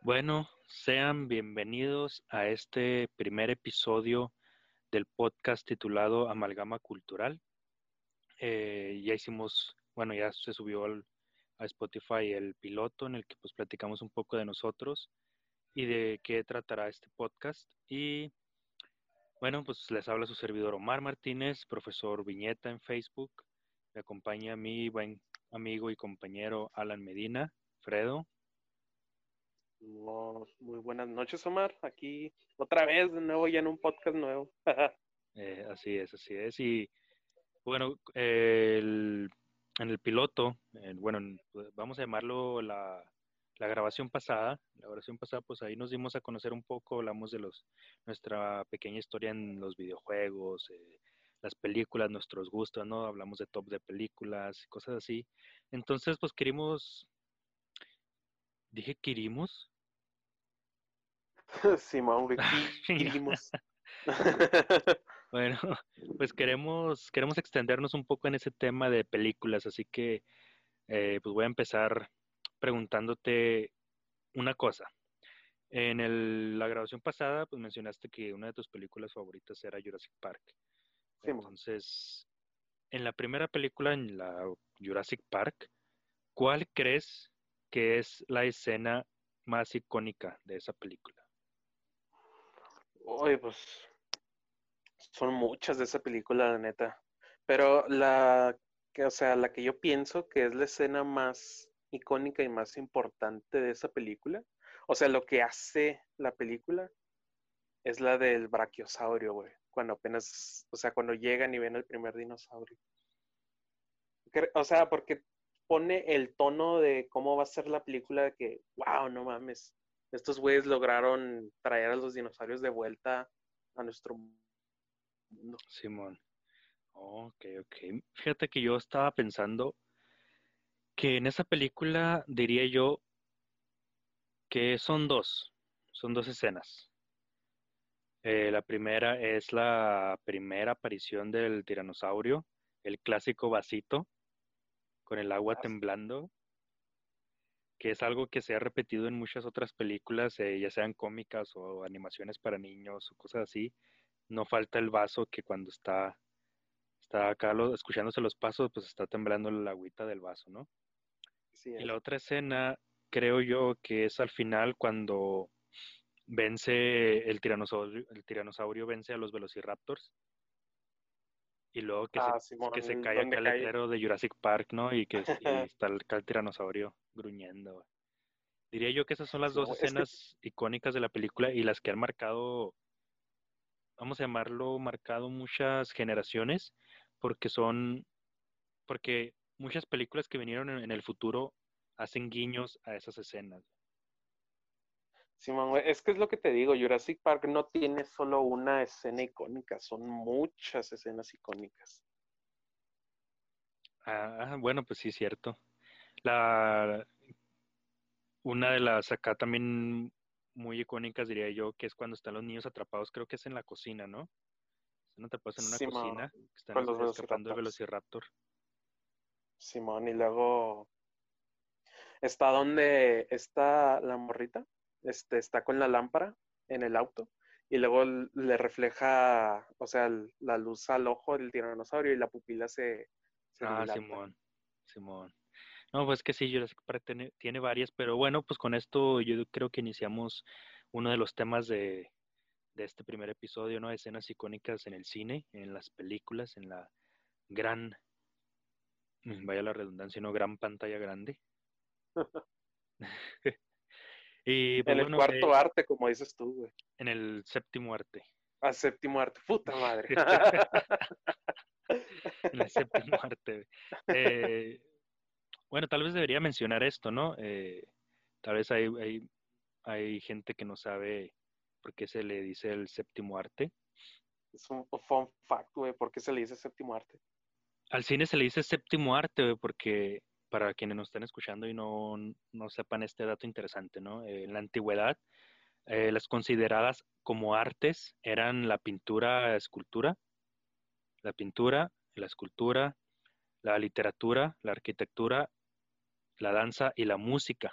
Bueno, sean bienvenidos a este primer episodio del podcast titulado Amalgama Cultural. Eh, ya hicimos, bueno, ya se subió al, a Spotify el piloto en el que pues platicamos un poco de nosotros y de qué tratará este podcast. Y bueno, pues les habla su servidor Omar Martínez, profesor Viñeta en Facebook. Me acompaña mi buen amigo y compañero Alan Medina. Fredo. Muy buenas noches, Omar. Aquí otra vez, de nuevo, ya en un podcast nuevo. Eh, así es, así es. Y bueno, en el piloto, bueno, pues, vamos a llamarlo la, grabación pasada. La grabación pasada, pues ahí nos dimos a conocer un poco, hablamos de los nuestra pequeña historia en los videojuegos, eh, las películas, nuestros gustos, ¿no? Hablamos de top de películas, cosas así. Entonces, pues querimos Dije Kirimos. Sí, Mauri, Kirimos. bueno, pues queremos, queremos extendernos un poco en ese tema de películas, así que eh, pues voy a empezar preguntándote una cosa. En el, la grabación pasada, pues mencionaste que una de tus películas favoritas era Jurassic Park. Entonces, en la primera película, en la Jurassic Park, ¿cuál crees que es la escena más icónica de esa película? Oye, pues son muchas de esa película, la neta. Pero la que, o sea, la que yo pienso que es la escena más icónica y más importante de esa película, o sea, lo que hace la película es la del brachiosaurio, güey. Cuando apenas, o sea, cuando llegan y ven el primer dinosaurio. O sea, porque pone el tono de cómo va a ser la película de que, wow, no mames, estos güeyes lograron traer a los dinosaurios de vuelta a nuestro mundo. Simón. Ok, ok. Fíjate que yo estaba pensando que en esa película diría yo que son dos, son dos escenas. Eh, la primera es la primera aparición del tiranosaurio, el clásico vasito, con el agua temblando, que es algo que se ha repetido en muchas otras películas, eh, ya sean cómicas o animaciones para niños o cosas así. No falta el vaso que cuando está, está acá escuchándose los pasos, pues está temblando la agüita del vaso, ¿no? y la otra escena, creo yo, que es al final cuando vence el tiranosaurio, el tiranosaurio vence a los velociraptors y luego que, se, ah, que se cae acá el letrero de Jurassic Park, ¿no? Y que está el, tiranosaurio gruñendo. Diría yo que esas son las dos escenas icónicas de la película y las que han marcado, vamos a llamarlo, marcado muchas generaciones, porque son, porque muchas películas que vinieron en el futuro hacen guiños a esas escenas. Simón, es que es lo que te digo, Jurassic Park no tiene solo una escena icónica, son muchas escenas icónicas. Ah, bueno, pues sí, cierto. La una de las acá también muy icónicas diría yo, que es cuando están los niños atrapados, creo que es en la cocina, ¿no? Están atrapados en una cocina, están escapando de Velociraptor. Simón, y luego está donde está la morrita este, está con la lámpara en el auto y luego le refleja, o sea, la luz al ojo del tiranosaurio y la pupila se... ah, Simón, Simón. No, pues que sí, Jurassic Park tiene, tiene, varias, pero bueno, pues con esto yo creo que iniciamos uno de los temas de, de este primer episodio, ¿no? Escenas icónicas en el cine, en las películas, en la gran, vaya la redundancia, ¿no? Gran pantalla grande. Pues, en el cuarto eh, arte, como dices tú, güey. En el séptimo arte. Ah, séptimo arte, puta madre. en el séptimo arte. Eh, bueno, tal vez debería mencionar esto, ¿no? Eh, tal vez hay, hay, hay gente que no sabe por qué se le dice el séptimo arte. Es un fun fact, güey, ¿por qué se le dice séptimo arte? Al cine se le dice séptimo arte, güey, porque para quienes nos estén escuchando y no, sepan este dato interesante, ¿no? Eh, en la antigüedad, eh, las consideradas como artes eran la pintura, escultura, la pintura, la escultura, la literatura, la arquitectura, la danza y la música.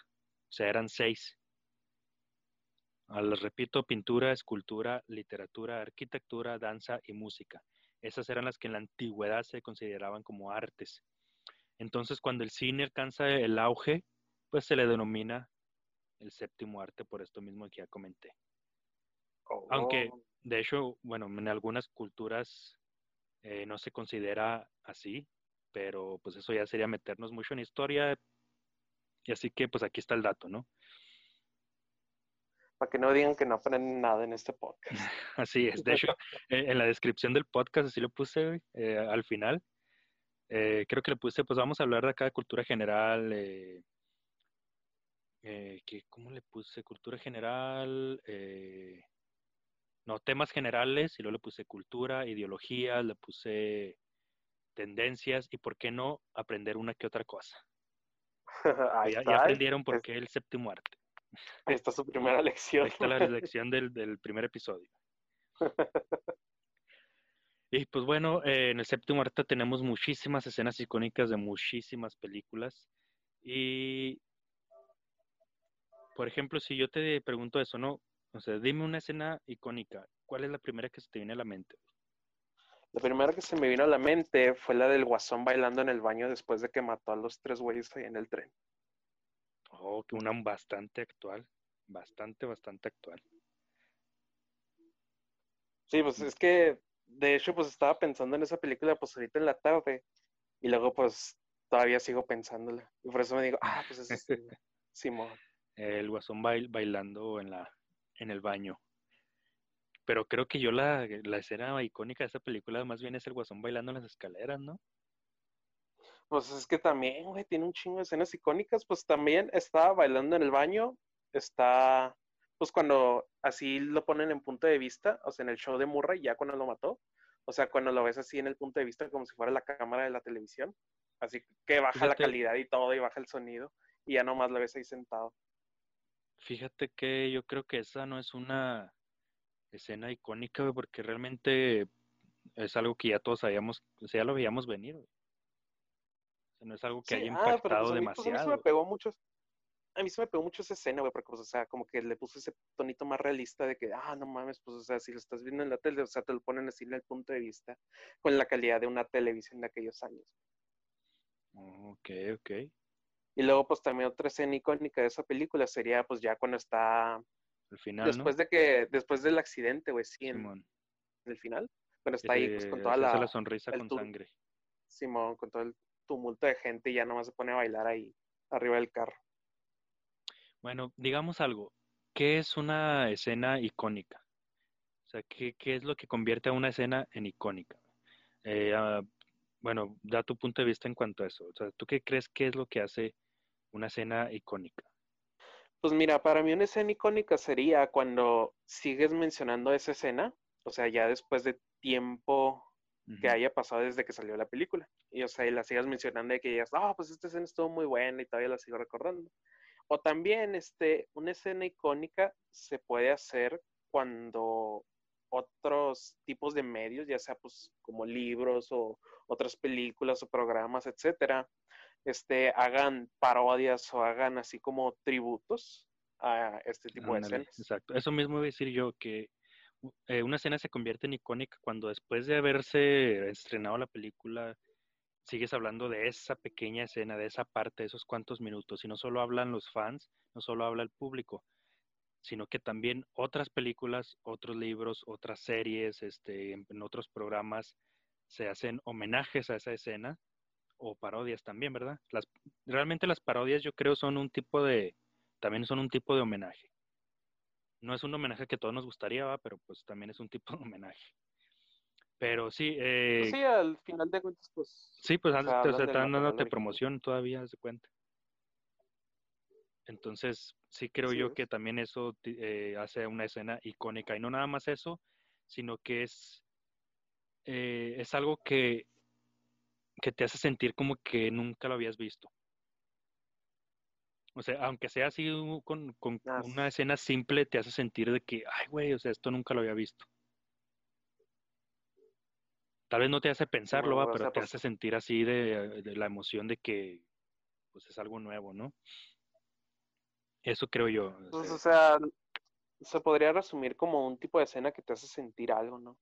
O sea, eran seis. Les repito, pintura, escultura, literatura, arquitectura, danza y música. Esas eran las que en la antigüedad se consideraban como artes. Entonces, cuando el cine alcanza el auge, pues se le denomina el séptimo arte por esto mismo que ya comenté. Aunque, oh. de hecho, bueno, en algunas culturas eh, no se considera así, pero pues eso ya sería meternos mucho en historia. Y así que, pues aquí está el dato, ¿no? Para que no digan que no aprenden nada en este podcast. así es. De hecho, eh, en la descripción del podcast, así lo puse eh, al final. Creo que le puse, pues vamos a hablar de acá de cultura general, eh, que, ¿cómo le puse? Cultura general, eh, no, temas generales, y luego le puse cultura, ideología, le puse tendencias, y por qué no aprender una que otra cosa. ya, aprendieron por qué el séptimo arte. Esta es su primera lección. Esta es la lección del, del primer episodio. Y pues bueno, eh, en el séptimo arte tenemos muchísimas escenas icónicas de muchísimas películas. Y por ejemplo, si yo te pregunto eso, ¿no? O sea, dime una escena icónica. ¿Cuál es la primera que se te viene a la mente? La primera que se me vino a la mente fue la del guasón bailando en el baño después de que mató a los tres güeyes ahí en el tren. Oh, que una bastante actual. Bastante, bastante actual. Sí, pues es que, de hecho, pues estaba pensando en esa película pues ahorita en la tarde. Y luego pues todavía sigo pensándola. Y por eso me digo, ah, pues es Simón el guasón bailando en, la, en el baño. Pero creo que yo la, la escena icónica de esa película más bien es el guasón bailando en las escaleras, ¿no? Pues es que también, güey, tiene un chingo de escenas icónicas. Pues también está bailando en el baño, está, pues cuando así lo ponen en punto de vista, o sea, en el show de Murray, ya cuando lo mató, o sea, cuando lo ves así en el punto de vista como si fuera la cámara de la televisión, así que baja la calidad y todo y baja el sonido, y ya nomás lo ves ahí sentado. Fíjate que yo creo que esa no es una escena icónica, porque realmente es algo que ya todos sabíamos, o sea, ya lo veíamos venir. no es algo que haya impactado ah, pues, demasiado. a mí se me pegó mucho, a mí se me pegó mucho esa escena, güey, porque, pues, o sea, como que le puse ese tonito más realista de que, ah, no mames, pues, o sea, si lo estás viendo en la tele, o sea, te lo ponen así en el punto de vista, con la calidad de una televisión de aquellos años. Ok, ok. Y luego, pues también otra escena icónica de esa película sería, pues ya cuando está. El final. Después de que, después del accidente, güey, sí, en, el final. Cuando está ahí, pues con toda la. la sonrisa con sangre. Simón, con todo el tumulto de gente y ya nomás se pone a bailar ahí, arriba del carro. Bueno, digamos algo. ¿Qué es una escena icónica? O sea, ¿qué, qué es lo que convierte a una escena en icónica? Eh, ah, bueno, da tu punto de vista en cuanto a eso. O sea, ¿tú qué crees que es lo que hace una escena icónica? Pues mira, para mí una escena icónica sería cuando sigues mencionando esa escena, o sea, ya después de tiempo que haya pasado desde que salió la película. Y o sea, y la sigas mencionando y que digas, ah, pues esta escena estuvo muy buena y todavía la sigo recordando. O también, este, una escena icónica se puede hacer cuando otros tipos de medios, ya sea pues como libros o otras películas o programas, etcétera, este, hagan parodias o hagan así como tributos a este tipo de escenas. Exacto, eso mismo voy a decir yo, que eh, una escena se convierte en icónica cuando después de haberse estrenado la película, sigues hablando de esa pequeña escena, de esa parte, de esos cuantos minutos, y no solo hablan los fans, no solo habla el público, sino que también otras películas, otros libros, otras series, este, en otros programas se hacen homenajes a esa escena o parodias también, ¿verdad? Las, realmente las parodias yo creo son un tipo de, también son un tipo de homenaje. No es un homenaje que todos nos gustaría, ¿va? pero pues también es un tipo de homenaje. Pero sí. Eh, sí, al final de cuentas, pues. Sí, pues o sea, están dándote promoción todavía, se cuenta. Entonces, sí creo yo que también eso eh, hace una escena icónica. Y no nada más eso, sino que es, eh, es algo que que te hace sentir como que nunca lo habías visto. O sea, aunque sea así con, con una escena simple, te hace sentir de que, ay, güey, o sea, esto nunca lo había visto. Tal vez no te hace pensarlo, va, pero te hace sentir así de, la emoción de que, pues, es algo nuevo, ¿no? Eso creo yo. Pues, o sea, se podría resumir como un tipo de escena que te hace sentir algo, ¿no?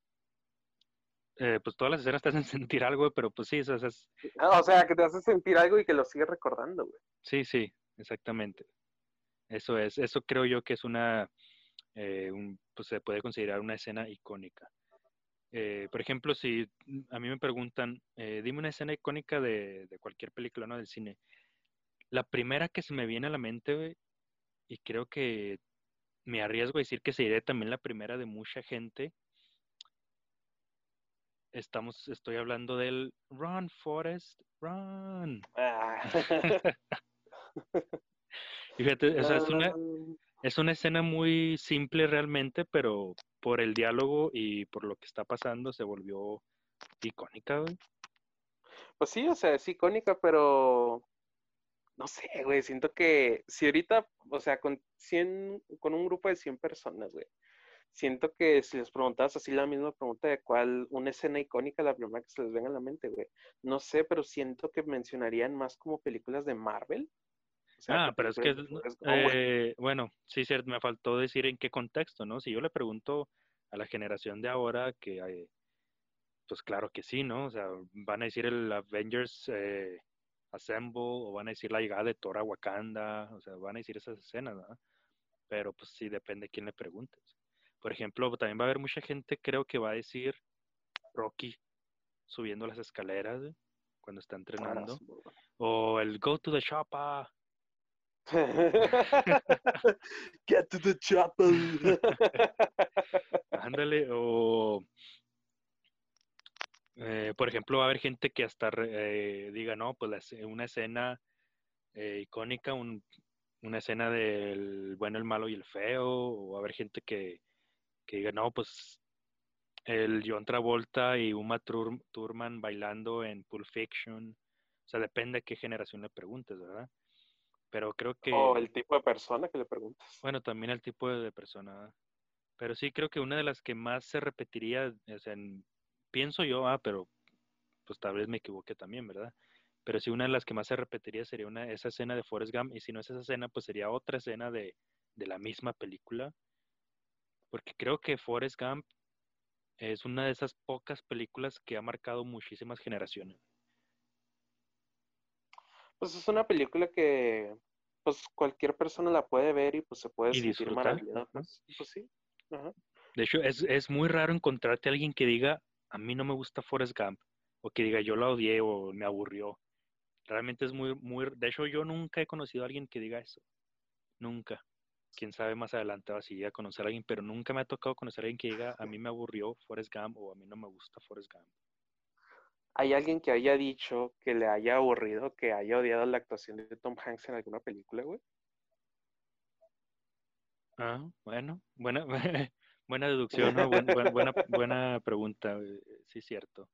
Eh, pues todas las escenas te hacen sentir algo, pero pues sí, eso es... Ah, o sea, que te hace sentir algo y que lo sigues recordando, güey. Sí, sí, exactamente. Eso es, eso creo yo que es una, eh, pues se puede considerar una escena icónica. Eh, por ejemplo, si a mí me preguntan, dime una escena icónica de, de, cualquier película, ¿no? Del cine. La primera que se me viene a la mente, güey, y creo que me arriesgo a decir que sería también la primera de mucha gente, estamos, estoy hablando del Run, Forest, Run. Ah. Fíjate, es, una. Es una escena muy simple realmente, pero por el diálogo y por lo que está pasando se volvió icónica, güey. Pues sí, o sea, es icónica, pero no sé, güey, siento que si ahorita, o sea, con 100, con un grupo de 100 personas, güey, siento que si les preguntas así la misma pregunta de cuál, una escena icónica, la primera que se les venga a la mente, güey. No sé, pero siento que mencionarían más como películas de Marvel. Ah, pero es que, eh, bueno, sí, cierto, me faltó decir en qué contexto, ¿no? Si yo le pregunto a la generación de ahora que, hay, pues claro que sí, ¿no? O sea, van a decir el Avengers eh, Assemble o van a decir la llegada de Thor a Wakanda, o sea, van a decir esas escenas, ¿no? Pero pues sí, depende de quién le preguntes. Por ejemplo, también va a haber mucha gente, creo que va a decir Rocky subiendo las escaleras cuando está entrenando. O el Go to the Chopper. Get to the chopper. Ándale, o eh, por ejemplo, va a haber gente que hasta eh, diga, no, pues una escena eh, icónica, una escena del bueno, el malo y el feo, o va a haber gente que, que diga, no, pues el John Travolta y Uma Thurman bailando en Pulp Fiction. O sea, depende de qué generación le preguntes, ¿verdad? Pero creo que... O el tipo de persona que le preguntas. Bueno, también el tipo de persona. Pero sí creo que una de las que más se repetiría, o sea, pienso yo, ah, pero pues tal vez me equivoqué también, ¿verdad? Pero sí una de las que más se repetiría sería una, esa escena de Forrest Gump, y si no es esa escena, pues sería otra escena de, de la misma película, porque creo que Forrest Gump es una de esas pocas películas que ha marcado muchísimas generaciones. Pues es una película que pues cualquier persona la puede ver y pues se puede sentir maravillada. Pues, pues, sí. De hecho, es, es muy raro encontrarte a alguien que diga, a mí no me gusta Forrest Gump, o que diga, yo la odié o me aburrió. Realmente es muy, muy, de hecho yo nunca he conocido a alguien que diga eso. Nunca quién sabe más adelante va si a conocer a alguien, pero nunca me ha tocado conocer a alguien que diga, a mí me aburrió Forrest Gump o a mí no me gusta Forrest Gump. ¿Hay alguien que haya dicho que le haya aburrido, que haya odiado la actuación de Tom Hanks en alguna película, güey? Ah, bueno, buena, buena deducción, ¿no? buena, buena, pregunta, eh, sí, cierto.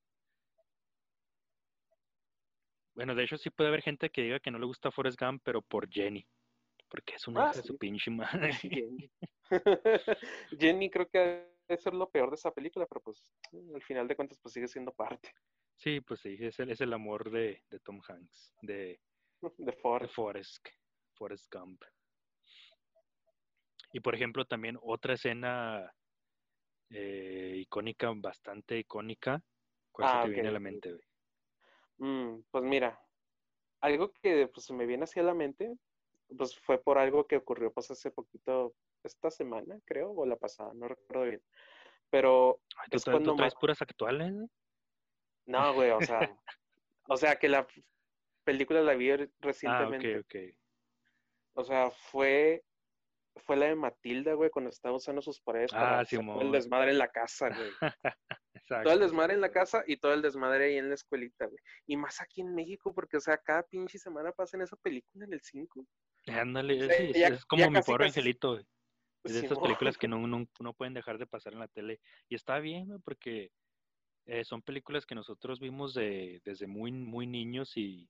Bueno, de hecho sí puede haber gente que diga que no le gusta Forrest Gump, pero por Jenny. Porque es una ah, de su pinche madre. Jenny. creo que debe ser lo peor de esa película, pero pues al final de cuentas pues sigue siendo parte. Sí, pues sí, es el, es el amor de, Tom Hanks, de, de, Forrest. Forrest, Gump. Y por ejemplo también otra escena eh, icónica, bastante icónica, ¿cuál se ah, te viene a la mente? Mm, pues mira, algo que pues, se me viene hacia la mente pues fue por algo que ocurrió pues hace poquito, esta semana creo, o la pasada, no recuerdo bien. Pero es cuando traes puras actuales? No, güey, o sea, o sea que la película la vi recientemente. Ah, ok, ok. O sea, fue fue la de Matilda, güey, cuando estaba usando sus paredes ah, para el desmadre en la casa, güey. todo el desmadre en la casa y todo el desmadre ahí en la escuelita, güey. Y más aquí en México, porque, o sea, cada pinche semana pasa en esa película en el 5. Ándale, es, como mi pobre angelito, güey. Es de esas películas que no, no, pueden dejar de pasar en la tele. Y está bien, güey, porque eh, son películas que nosotros vimos de, desde muy, muy niños y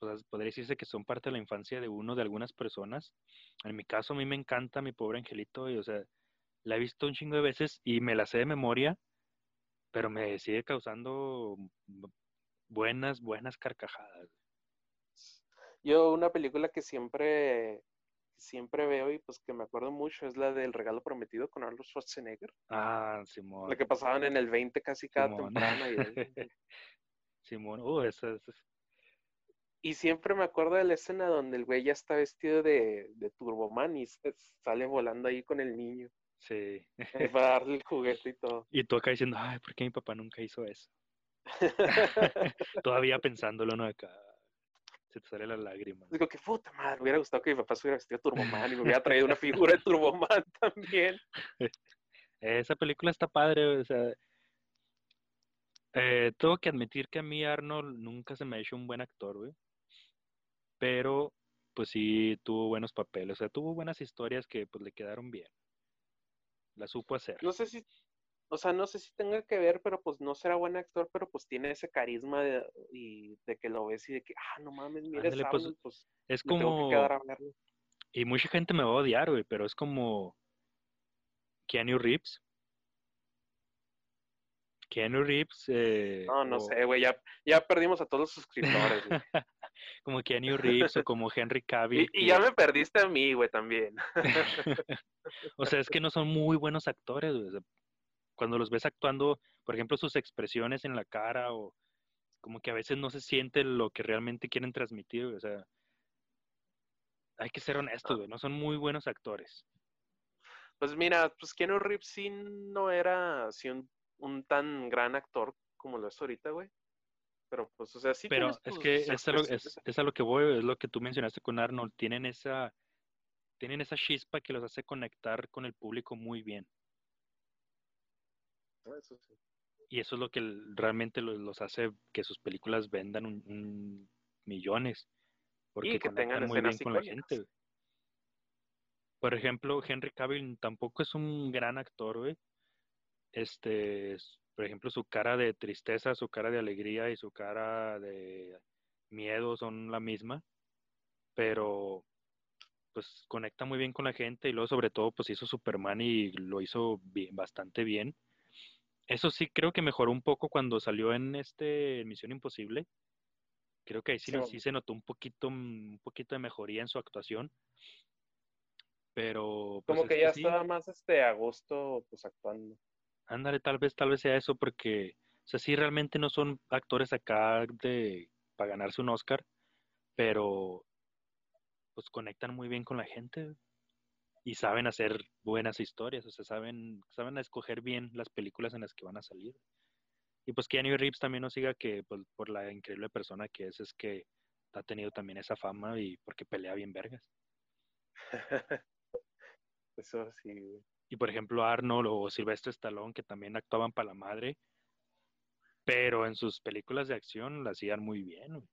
pues, podría decirse que son parte de la infancia de uno, de algunas personas. En mi caso, a mí me encanta mi pobre angelito, y, o sea, la he visto un chingo de veces y me la sé de memoria, pero me sigue causando buenas, buenas carcajadas. Yo, una película que siempre siempre veo y pues que me acuerdo mucho es la del regalo prometido con Arnold Schwarzenegger. Ah, Simón. La que pasaban en el 20 casi cada temporada. Y... Simón, uh, esa, es y siempre me acuerdo de la escena donde el güey ya está vestido de, de Turboman y sale volando ahí con el niño. Sí. Eh, para darle el juguete y todo. Y tú acá diciendo, ay, ¿por qué mi papá nunca hizo eso? Todavía pensándolo, ¿no? Acá se te sale la lágrima. Digo, que puta madre, me hubiera gustado que mi papá se hubiera vestido Turboman y me hubiera traído una figura de Turboman también. Esa película está padre, o sea, eh, tengo que admitir que a mí Arnold nunca se me ha hecho un buen actor, güey. Pero, pues sí, tuvo buenos papeles, o sea, tuvo buenas historias que pues le quedaron bien. La supo hacer. No sé si, o sea, no sé si tenga que ver, pero pues no será buen actor, pero pues tiene ese carisma de, y de que lo ves y de que, ah, no mames, mira, pues, pues, es como... Y mucha gente me va a odiar, güey, pero es como Keanu Reeves. Keanu Reeves. Eh, no, no sé, güey, ya, ya perdimos a todos los suscriptores. como Keanu Reeves o como Henry Cavill. Y, ya me perdiste a mí, güey, también. o sea, es que no son muy buenos actores, güey. Cuando los ves actuando, por ejemplo, sus expresiones en la cara o como que a veces no se siente lo que realmente quieren transmitir, o sea, hay que ser honestos, ah. güey, no son muy buenos actores. Pues mira, pues Keanu Reeves sí no era así un un tan gran actor como lo es ahorita, güey. Pero pues, o sea, sí. Pero es que es a, lo, es, a lo que voy, es lo que tú mencionaste con Arnold. Tienen esa, tienen esa chispa que los hace conectar con el público muy bien. Eso sí. Y eso es lo que realmente los, hace que sus películas vendan un, millones. Porque y que tengan muy bien con la gente. Por ejemplo, Henry Cavill tampoco es un gran actor, güey este, por ejemplo, su cara de tristeza, su cara de alegría y su cara de miedo son la misma, pero pues conecta muy bien con la gente y luego sobre todo pues hizo Superman y lo hizo bien, bastante bien. Eso sí creo que mejoró un poco cuando salió en este Misión Imposible. Creo que ahí sí, sí. se notó un poquito, un poquito de mejoría en su actuación. Pero. Pues, Como que ya estaba más este a gusto pues actuando. Ándale, tal vez, tal vez sea eso porque, o sea, sí realmente no son actores acá de para ganarse un Oscar, pero pues conectan muy bien con la gente y saben hacer buenas historias, o sea, saben, saben escoger bien las películas en las que van a salir. Y pues Keanu Reeves también nos siga que pues, por la increíble persona que es, es que ha tenido también esa fama y porque pelea bien vergas. Eso sí, güey. Y por ejemplo, Arnold o Silvestre Stallone, que también actuaban para la madre, pero en sus películas de acción la hacían muy bien,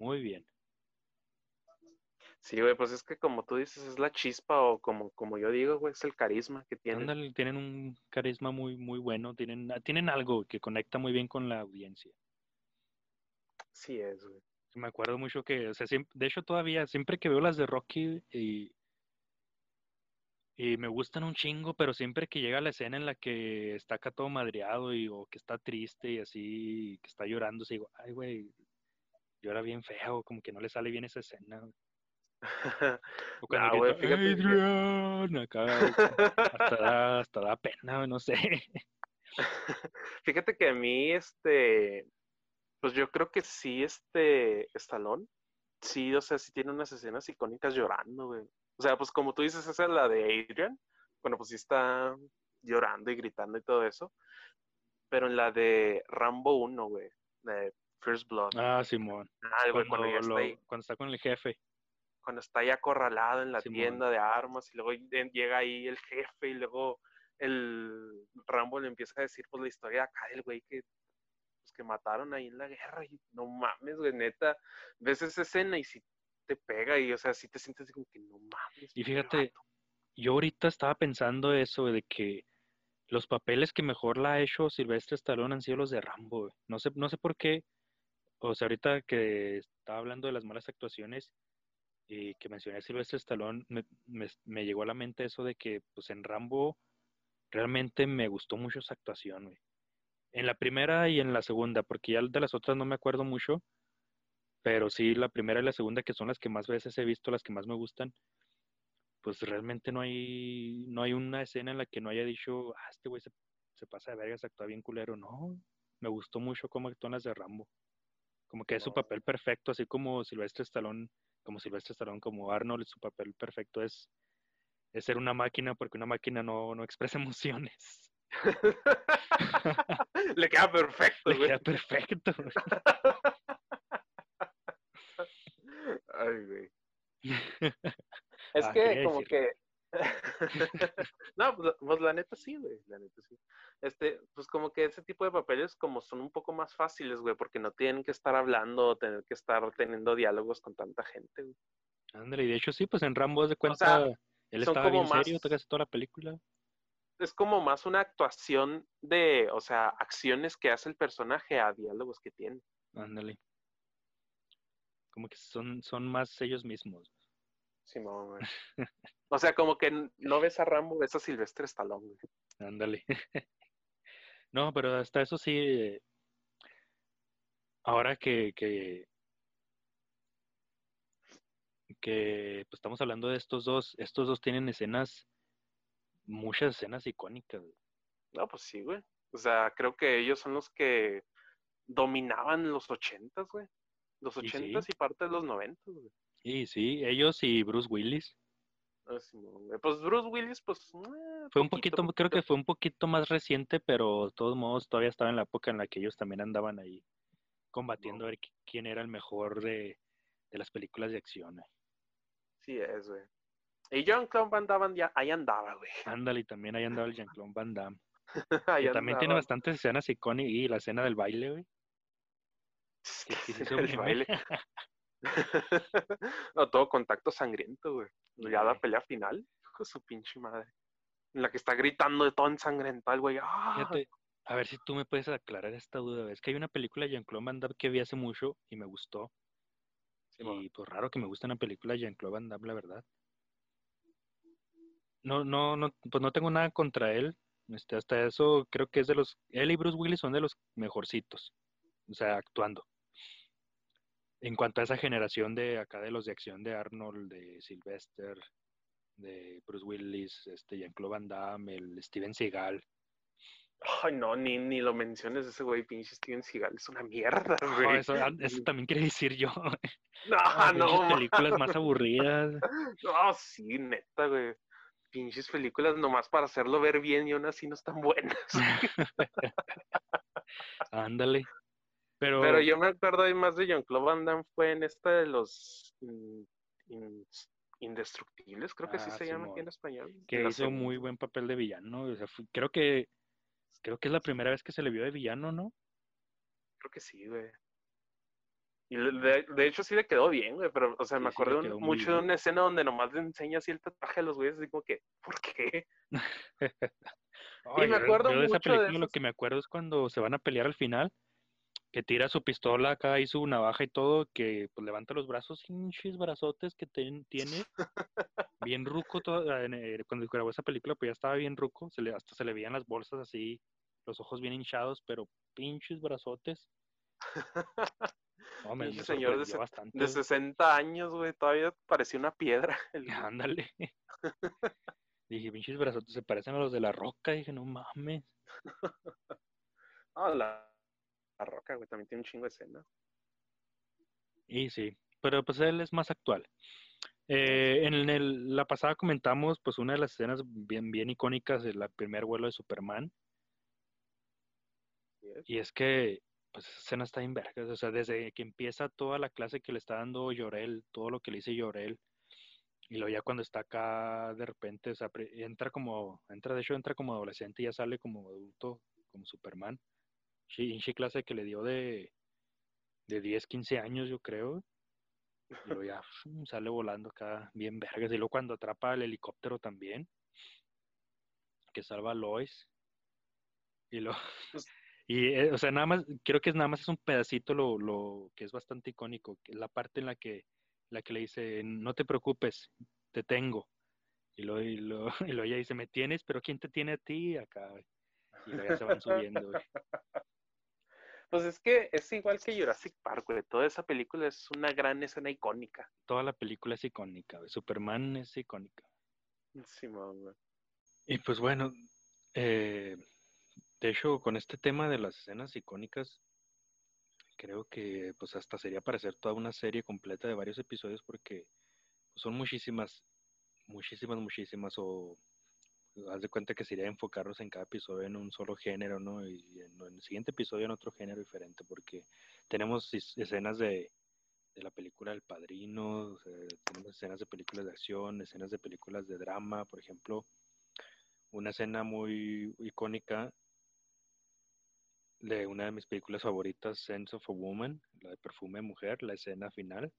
muy bien. Sí, güey, pues es que como tú dices, es la chispa o como, como yo digo, güey, es el carisma que tienen. tienen un carisma muy, muy bueno, tienen, tienen algo que conecta muy bien con la audiencia. Sí es, güey. Me acuerdo mucho que, o sea, de hecho todavía, siempre que veo las de Rocky y, y me gustan un chingo, pero siempre que llega la escena en la que está acá todo madreado y, o que está triste y así, que está llorando, se digo, ay, güey, llora bien feo, como que no le sale bien esa escena. O cuando nah, Adrian, acá, hasta da, hasta da pena, no sé. Fíjate que a mí, este, pues yo creo que sí, este, Estalón, sí, o sea, sí tiene unas escenas icónicas llorando, güey. O sea, pues como tú dices, esa es la de Adrian. Bueno, pues sí está llorando y gritando y todo eso. Pero en la de Rambo 1, güey, de First Blood. Ah, Simón. Ah, güey, cuando, está cuando está con el jefe. Cuando está ahí acorralado en la tienda de armas y luego llega ahí el jefe y luego el Rambo le empieza a decir pues la historia acá del güey que pues, que mataron ahí en la guerra y no mames, güey, neta, ves esa escena y si te pega y, o sea, si te sientes como que no mames. Y fíjate, yo ahorita estaba pensando eso de que los papeles que mejor la ha hecho Silvestre Stallone han sido los de Rambo. No sé, no sé por qué. O sea, ahorita que estaba hablando de las malas actuaciones y que mencioné a Silvestre Stallone, me, me, llegó a la mente eso de que, pues en Rambo realmente me gustó mucho esa actuación, En la primera y en la segunda, porque ya de las otras no me acuerdo mucho, pero sí, la primera y la segunda, que son las que más veces he visto, las que más me gustan, pues realmente no hay, no hay una escena en la que no haya dicho, ah, este güey se, se pasa de vergas, actúa bien culero. No, me gustó mucho cómo actuó en las de Rambo. Como que es su papel perfecto, así como Silvestre Stallone, como Silvestre Stallone, como Arnold, su papel perfecto es, es ser una máquina, porque una máquina no, no expresa emociones. Le queda perfecto, Le güey. queda perfecto. güey. Ay, güey. Es Ah, que como que... no, pues, la- pues la neta sí, güey, la neta sí. Este, pues como que ese tipo de papeles como son un poco más fáciles, güey, porque no tienen que estar hablando o tener que estar teniendo diálogos con tanta gente, güey. Y de hecho sí, pues en Rambo de cuenta, sea, él estaba bien más- serio casi toda la película. Es como más una actuación de, o sea, acciones que hace el personaje a diálogos que tiene. Ándale. Como que son, son más ellos mismos. Simón, güey. O sea, como que no ves a Rambo, ves a Silvestre Stallone, güey. Ándale. No, pero hasta eso sí. eh, Ahora que, que, que pues estamos hablando de estos dos, estos dos tienen escenas, muchas escenas icónicas. No, pues sí, güey. O sea, creo que ellos son los que dominaban los ochentas, güey. Los Y sí. ochentas y parte de los noventas, güey. Y sí, ellos y Bruce Willis. Ah. Pues Bruce Willis, pues. eh, Fue un poquito, creo que fue un poquito más reciente, pero de todos modos todavía estaba en la época en la que ellos también andaban ahí combatiendo a ver qui- quién era el mejor de, de las películas de acción. eh. Sí es, güey. Y John Claude Van Damme ya, ahí andaba, güey. Ándale, y también ahí andaba el Jean-Claude Van Damme. Ahí Que también tiene bastantes escenas icónicas y la escena del baile, güey. Sí se hizo El baile. no, todo contacto sangriento, güey. Ya la Sí. pelea final, hijo su pinche madre. En la que está gritando de todo ensangrentado, güey. ¡Ah! Fíjate, a ver si tú me puedes aclarar esta duda. Es que hay una película de Jean-Claude Van Damme que vi hace mucho y me gustó. Y pues raro que me guste una película de Jean-Claude Van Damme, la verdad. No, no, no, pues no tengo nada contra él. Este, hasta eso creo que es de los, él y Bruce Willis son de los mejorcitos. O sea, actuando. En cuanto a esa generación de acá de los de acción de Arnold, de Sylvester, de Bruce Willis, este, Jean-Claude Van Damme, el Steven Seagal. Ay, no, ni, ni lo menciones ese güey, pinche Steven Seagal. Es una mierda, güey. Eso, eso también quería decir yo. No, Ah, no, películas más aburridas. No, sí, neta, güey. Pinches películas nomás para hacerlo ver bien y aún así no están buenas. Ándale. Pero, Pero yo me acuerdo ahí más de Jean-Claude Van Damme fue en esta de los in- in- Indestructibles, creo que así Ah, se llama aquí en español. que En hizo muy buen papel de villano. O sea, fue- creo que creo que es la primera vez que se le vio de villano, ¿no? Creo que sí, güey. Y de, de hecho sí le quedó bien, güey, pero, o sea, Sí, me sí acuerdo un- mucho de una escena donde nomás le enseña así el tatuaje a los güeyes, así como que, ¿por qué? Ay, me yo- acuerdo yo de esa mucho de película lo que me acuerdo es cuando se van a pelear al final, que tira su pistola acá y su navaja y todo, que pues levanta los brazos, hinchis brazotes que ten- tiene, bien ruco, todo, en, eh, cuando grabó esa película pues ya estaba bien ruco, se le, hasta se le veían las bolsas así, los ojos bien hinchados, pero pinches brazotes. No, me, me señor de bastante. De 60 años, güey, todavía parecía una piedra. el. Ándale. Dije, pinches brazotes se parecen a los de la roca. Dije, no mames. Ah, la, roca, güey, también tiene un chingo de escenas. Y sí, pero pues él es más actual. Eh, en el- la pasada comentamos pues una de las escenas bien, bien icónicas del primer vuelo de Superman. ¿sí es? Y es que pues esa escena está en vergas. O sea, desde que empieza toda la clase que le está dando Llorel, todo lo que le dice Llorel. Y luego ya cuando está acá de repente, o sea, entra como, entra, de hecho entra como adolescente y ya sale como adulto, como Superman. Sí, pinche clase que le dio de, de 10, 15 años, yo creo. Y luego ya fum, sale volando acá bien vergas. Y luego cuando atrapa el helicóptero también, que salva a Lois. Y lo, Pues- y eh, o sea, nada más, creo que es nada más es un pedacito lo, lo que es bastante icónico, que es la parte en la que, la que le dice, no te preocupes, te tengo. Y luego, y luego, y luego ella dice, me tienes, pero ¿quién te tiene a ti acá? Y luego ya se van subiendo, güey. Pues es que es igual que Jurassic Park, güey. Toda esa película es una gran escena icónica. Toda la película es icónica, güey. Superman es icónica. Y pues bueno, eh, de hecho, con este tema de las escenas icónicas, creo que pues hasta sería para hacer toda una serie completa de varios episodios porque son muchísimas, muchísimas, muchísimas o haz de cuenta que sería enfocarnos en cada episodio en un solo género, ¿no? Y en, el siguiente episodio en otro género diferente porque tenemos escenas de, de la película El Padrino, tenemos escenas de películas de acción, escenas de películas de drama, por ejemplo, una escena muy icónica de una de mis películas favoritas, Sense of a Woman, la de Perfume de Mujer, la escena final,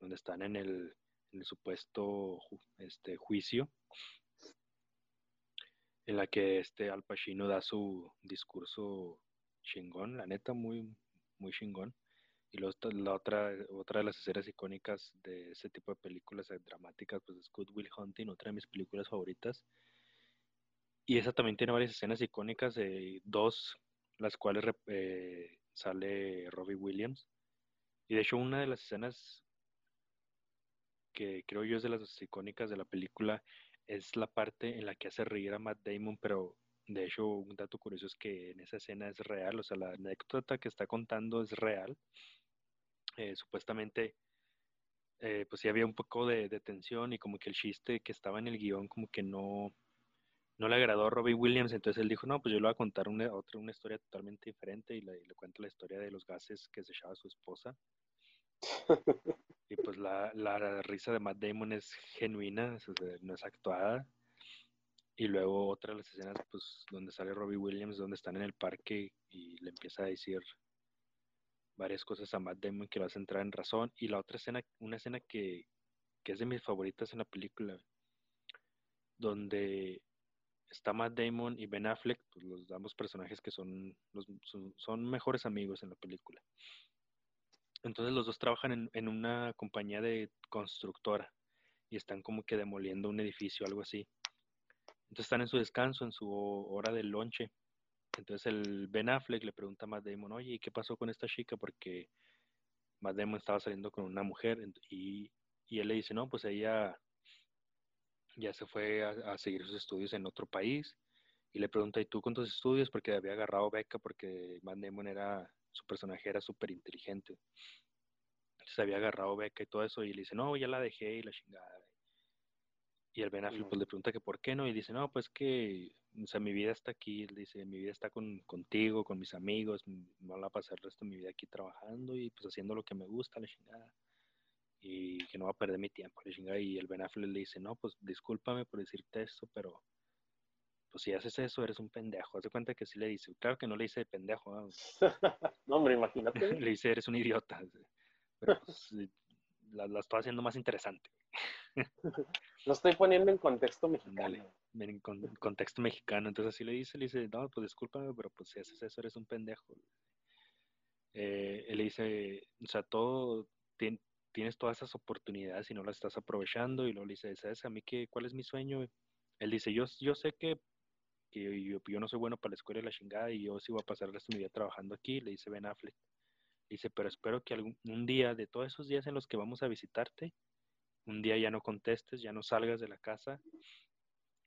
donde están en el, en el supuesto este, juicio, en la que este Al Pacino da su discurso chingón, la neta, muy, muy chingón. Y la otra, otra de las escenas icónicas de ese tipo de películas dramáticas, pues es Good Will Hunting, otra de mis películas favoritas. Y esa también tiene varias escenas icónicas, de dos, las cuales eh, sale Robbie Williams. Y de hecho una de las escenas que creo yo es de las icónicas de la película es la parte en la que hace reír a Matt Damon, pero de hecho un dato curioso es que en esa escena es real, o sea, la anécdota que está contando es real. Eh, supuestamente, eh, pues sí había un poco de, tensión y como que el chiste que estaba en el guion como que no, no le agradó a Robbie Williams, entonces él dijo, no, pues yo le voy a contar una, otra, una historia totalmente diferente y le, le cuento la historia de los gases que se echaba su esposa. Y pues la, la, risa de Matt Damon es genuina, no es actuada. Y luego otra de las escenas, pues, donde sale Robbie Williams, donde están en el parque y le empieza a decir varias cosas a Matt Damon que lo hace entrar en razón. Y la otra escena, una escena que, que es de mis favoritas en la película, donde está Matt Damon y Ben Affleck, pues los ambos personajes que son, los, son, mejores amigos en la película. Entonces los dos trabajan en, en, una compañía de constructora y están como que demoliendo un edificio, algo así. Entonces están en su descanso, en su hora del lonche. Entonces el Ben Affleck le pregunta a Matt Damon, oye, ¿y qué pasó con esta chica? Porque Matt Damon estaba saliendo con una mujer y, y él le dice, no, pues ella ya se fue a, seguir sus estudios en otro país. Y le pregunta, ¿y tú con tus estudios? Porque había agarrado beca porque Matt Damon era, su personaje era súper inteligente. Entonces había agarrado beca y todo eso y le dice, no, ya la dejé y la chingada. Y el Ben Affleck pues, le pregunta que por qué no, y dice, no, pues que, o sea, mi vida está aquí, dice, mi vida está con, contigo, con mis amigos, me voy a pasar el resto de mi vida aquí trabajando y pues haciendo lo que me gusta, la chingada. Y que no va a perder mi tiempo, la chingada. Y el Ben Affleck le dice, no, pues discúlpame por decirte esto, pero pues si haces eso, eres un pendejo. Haz de cuenta que sí le dice, claro que no le dice pendejo. no, hombre, imagínate. le dice, eres un idiota. Pero pues, la, la estoy haciendo más interesante. Lo estoy poniendo en contexto mexicano. en contexto mexicano. Entonces así le dice, le dice, no, pues discúlpame, pero pues si haces eso eres un pendejo. Eh, él le dice, o sea, todo, tienes todas esas oportunidades y no las estás aprovechando. Y luego le dice, ¿sabes a mí qué, cuál es mi sueño? Él dice, yo, yo sé que, yo, yo, no soy bueno para la escuela y la chingada y yo sí voy a pasar el resto de mi vida trabajando aquí. Le dice Ben Affleck. Dice, pero espero que algún un día, de todos esos días en los que vamos a visitarte, un día ya no contestes, ya no salgas de la casa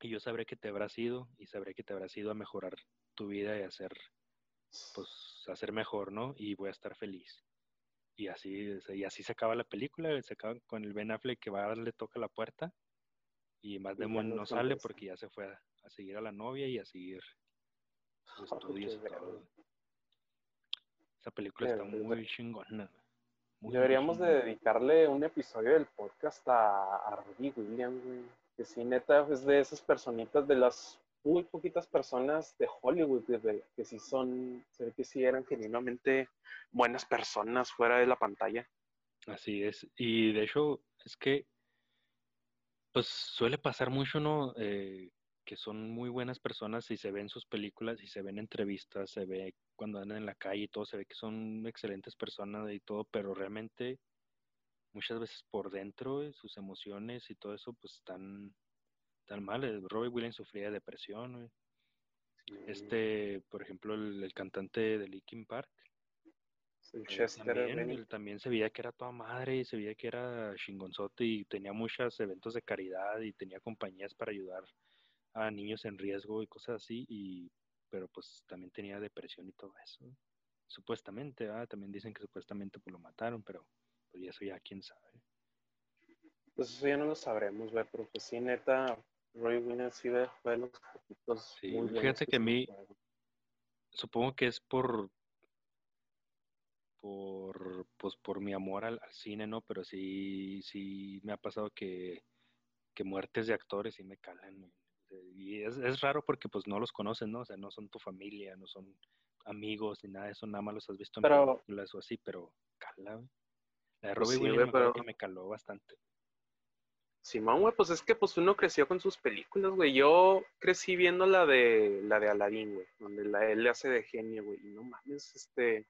y yo sabré que te habrás ido y sabré que te habrás ido a mejorar tu vida y hacer, pues, hacer mejor, ¿no? Y voy a estar feliz. Y así, y así se acaba la película, se acaba con el Ben Affleck que va a darle toca la puerta y más Demon no, sale porque ya se fue a, seguir a la novia y a seguir sus estudios y todo. Esa película está muy chingona. Deberíamos de dedicarle un episodio del podcast a, a Robbie Williams, güey. Que sí, neta, es de esas personitas, de las muy poquitas personas de Hollywood, que, que sí son, se ve que sí eran genuinamente buenas personas fuera de la pantalla. Así es. Y de hecho, es que, pues suele pasar mucho, ¿no? Eh, que son muy buenas personas y se ven sus películas y se ven entrevistas, se ve cuando andan en la calle y todo, se ve que son excelentes personas y todo, pero realmente muchas veces por dentro eh, sus emociones y todo eso pues están tan mal. Robbie Williams sufría de depresión. Este, por ejemplo, el, cantante de Linkin Park, Eh, también, él también se veía que era toda madre y se veía que era chingonzote y tenía muchos eventos de caridad y tenía compañías para ayudar a niños en riesgo y cosas así, y, pero pues también tenía depresión y todo eso. Supuestamente, ¿verdad? también dicen que supuestamente pues lo mataron, pero pues eso ya quién sabe. Pues eso ya no lo sabremos, güey, pero pues sí, neta, Roy Winner sí ve- fue de los poquitos Sí, muy fíjate que a se mí-. Supongo que es por por pues por mi amor al, al cine, ¿no? Pero sí, sí me ha pasado que, que muertes de actores sí me calan. Güey. Y es, es raro porque pues no los conocen, ¿no? O sea, no son tu familia, no son amigos ni nada de eso, nada más los has visto en Pero- películas o así, pero cala, güey. La de Pues Robbie sí, Williams pero- que me caló bastante. Simón, güey, pues es que pues uno creció con sus películas, güey. Yo crecí viendo la de la de Aladdin, güey, donde la, él le hace de genio, güey. Y no mames, este,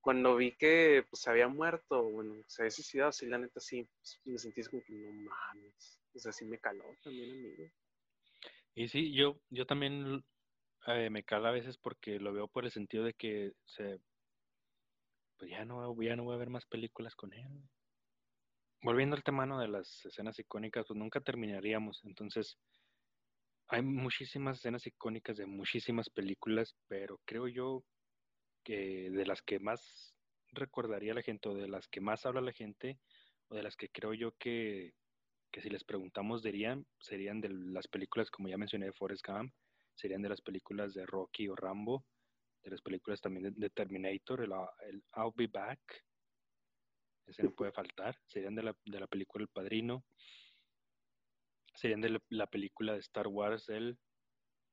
cuando vi que pues se había muerto, bueno, se había suicidado, sí, la neta sí, pues, me sentí como que no mames. O sea, sí me caló también a mí, güey. Y sí, yo, yo también eh, me cala a veces porque lo veo por el sentido de que se, pues ya no, ya no voy a ver más películas con él. Volviendo al tema ¿no? de las escenas icónicas, pues nunca terminaríamos. Entonces, hay muchísimas escenas icónicas de muchísimas películas, pero creo yo que de las que más recordaría la gente, o de las que más habla la gente, o de las que creo yo que, que si les preguntamos dirían, serían de las películas, como ya mencioné, de Forrest Gump, serían de las películas de Rocky o Rambo, de las películas también de, Terminator, el, el I'll Be Back, ese no puede faltar, serían de la, de la película El Padrino, serían de la, la película de Star Wars, el,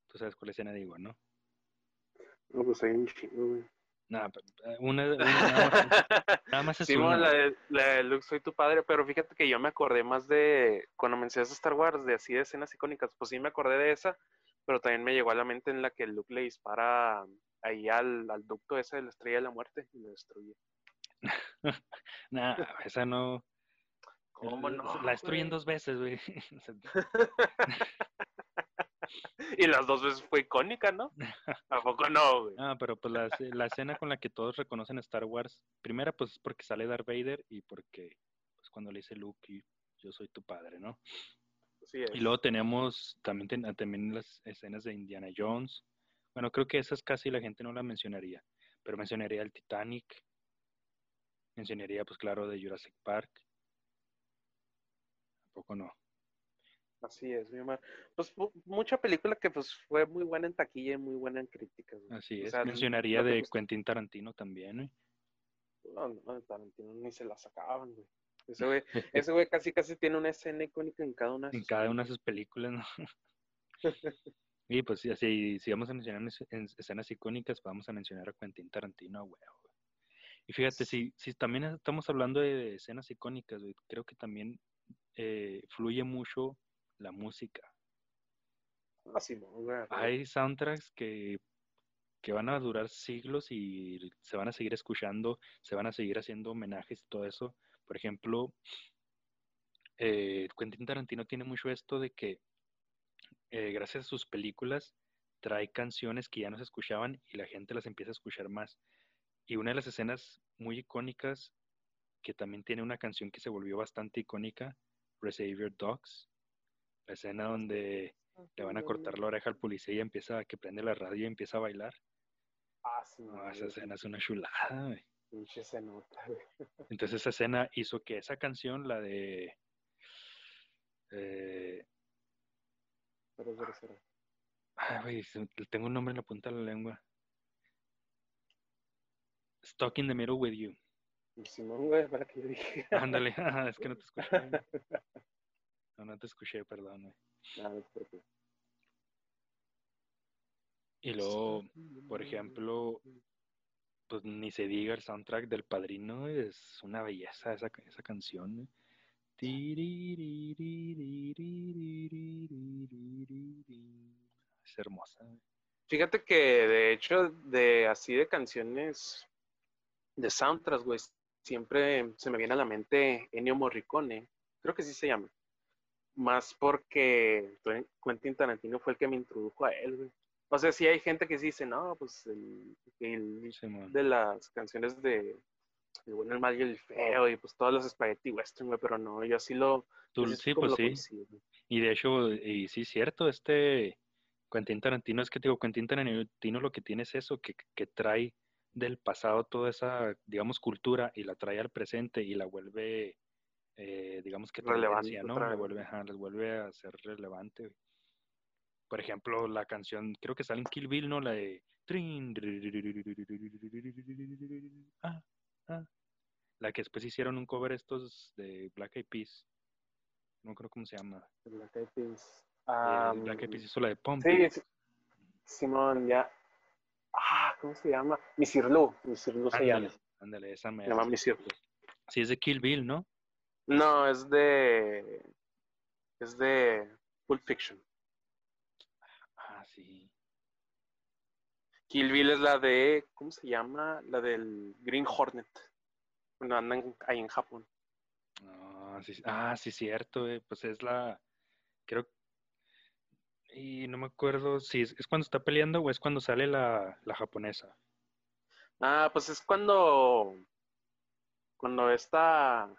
tú sabes cuál escena digo, ¿no? No, pues hay un chingo. Nada, una, una nada, más, nada más es Simón, una. la de, la de Luke, soy tu padre, pero fíjate que yo me acordé más de, cuando mencionas Star Wars, de así de escenas icónicas, pues sí me acordé de esa, pero también me llegó a la mente en la que Luke le dispara ahí al, al ducto ese de la estrella de la muerte y lo destruye. nah, esa no. ¿Cómo no? La destruyen dos veces, güey. Y las dos veces fue icónica, ¿no? ¿A poco no, güey? Ah, pero pues la, la escena con la que todos reconocen Star Wars, primera pues es porque sale Darth Vader y porque pues cuando le dice Luke, yo soy tu padre, ¿no? Sí es. Y luego tenemos también, ten- también las escenas de Indiana Jones. Bueno, creo que esas casi la gente no las mencionaría, pero mencionaría el Titanic, mencionaría pues claro de Jurassic Park. Tampoco no. Así es, mi amor. Pues mucha película que pues fue muy buena en taquilla y muy buena en críticas. güey. Así O es. sea, mencionaría no de Quentin Tarantino también, ¿eh? No, no, de Tarantino ni se la sacaban, güey. Ese güey, ese güey casi casi tiene una escena icónica en cada una de en sus cada una de sus películas, ¿no? y pues sí, así, si vamos a mencionar es- en escenas icónicas, vamos a mencionar a Quentin Tarantino, a huevo. güey. Y fíjate, si, si también estamos hablando de escenas icónicas, güey, creo que también eh, fluye mucho la música. Ah. Hay soundtracks que, que van a durar siglos y se van a seguir escuchando, se van a seguir haciendo homenajes y todo eso. Por ejemplo, eh, Quentin Tarantino tiene mucho esto de que eh, gracias a sus películas trae canciones que ya no se escuchaban y la gente las empieza a escuchar más. Y una de las escenas muy icónicas, que también tiene una canción que se volvió bastante icónica, Reservoir Dogs, la escena donde le van a cortar la oreja al policía y empieza a que prende la radio y empieza a bailar. Ah, sí, No, esa escena es una chulada, güey. Pinche escenota, güey. Entonces esa escena hizo que esa canción, la de... eh, Pero, pero, pero. ay, güey, tengo un nombre en la punta de la lengua. Stuck in the middle with you. Simón, güey, para que yo dije. Ándale, es que no te escuché. No, no te escuché, perdón. güey. Nah, no te preocupes. Y luego, por ejemplo, pues ni se diga el soundtrack del Padrino, es una belleza esa, esa canción. Es hermosa. güey. Fíjate que de hecho, de así de canciones de soundtracks, güey, siempre se me viene a la mente Ennio Morricone. Creo que sí se llama. Más porque Quentin Tarantino fue el que me introdujo a él, güey. O sea, sí hay gente que sí dice, no, pues el, el Sí, man. de las canciones de El bueno, el mal y el feo y pues todos los spaghetti western, güey, pero no, yo así lo... Tú- así sí, pues lo sí. Y de hecho, y sí es cierto, este Quentin Tarantino, es que te digo, Quentin Tarantino lo que tiene es eso, que, que trae del pasado toda esa, digamos, cultura y la trae al presente y la vuelve, eh, digamos que Relevante tendencia, ¿no? La vuelve, ajá, las vuelve a ser relevante. Por ejemplo, la canción, creo que sale en Kill Bill, ¿no? La de... Ah, ah. La que después hicieron un cover estos de Black Eyed Peas. No creo cómo se llama. Black Eyed Peas. Eh, Ah, Black Eyed Peas hizo la de Pump. Sí, sí. Simón, ya. ¿Cómo se llama? Misirlu. Misirlu se llama. Ándale, ándale, esa me Se llama Misirlu. Sí, es de Kill Bill, ¿no? No, es de. Es de Pulp Fiction. Ah, sí. Kill Bill es la de. ¿Cómo se llama? La del Green Hornet. Bueno, andan ahí en Japón. Ah, sí, ah, sí, cierto, eh, Pues es la. Creo. Y no me acuerdo si es, es cuando está peleando o es cuando sale la, la japonesa. Ah, pues es cuando. Cuando esta.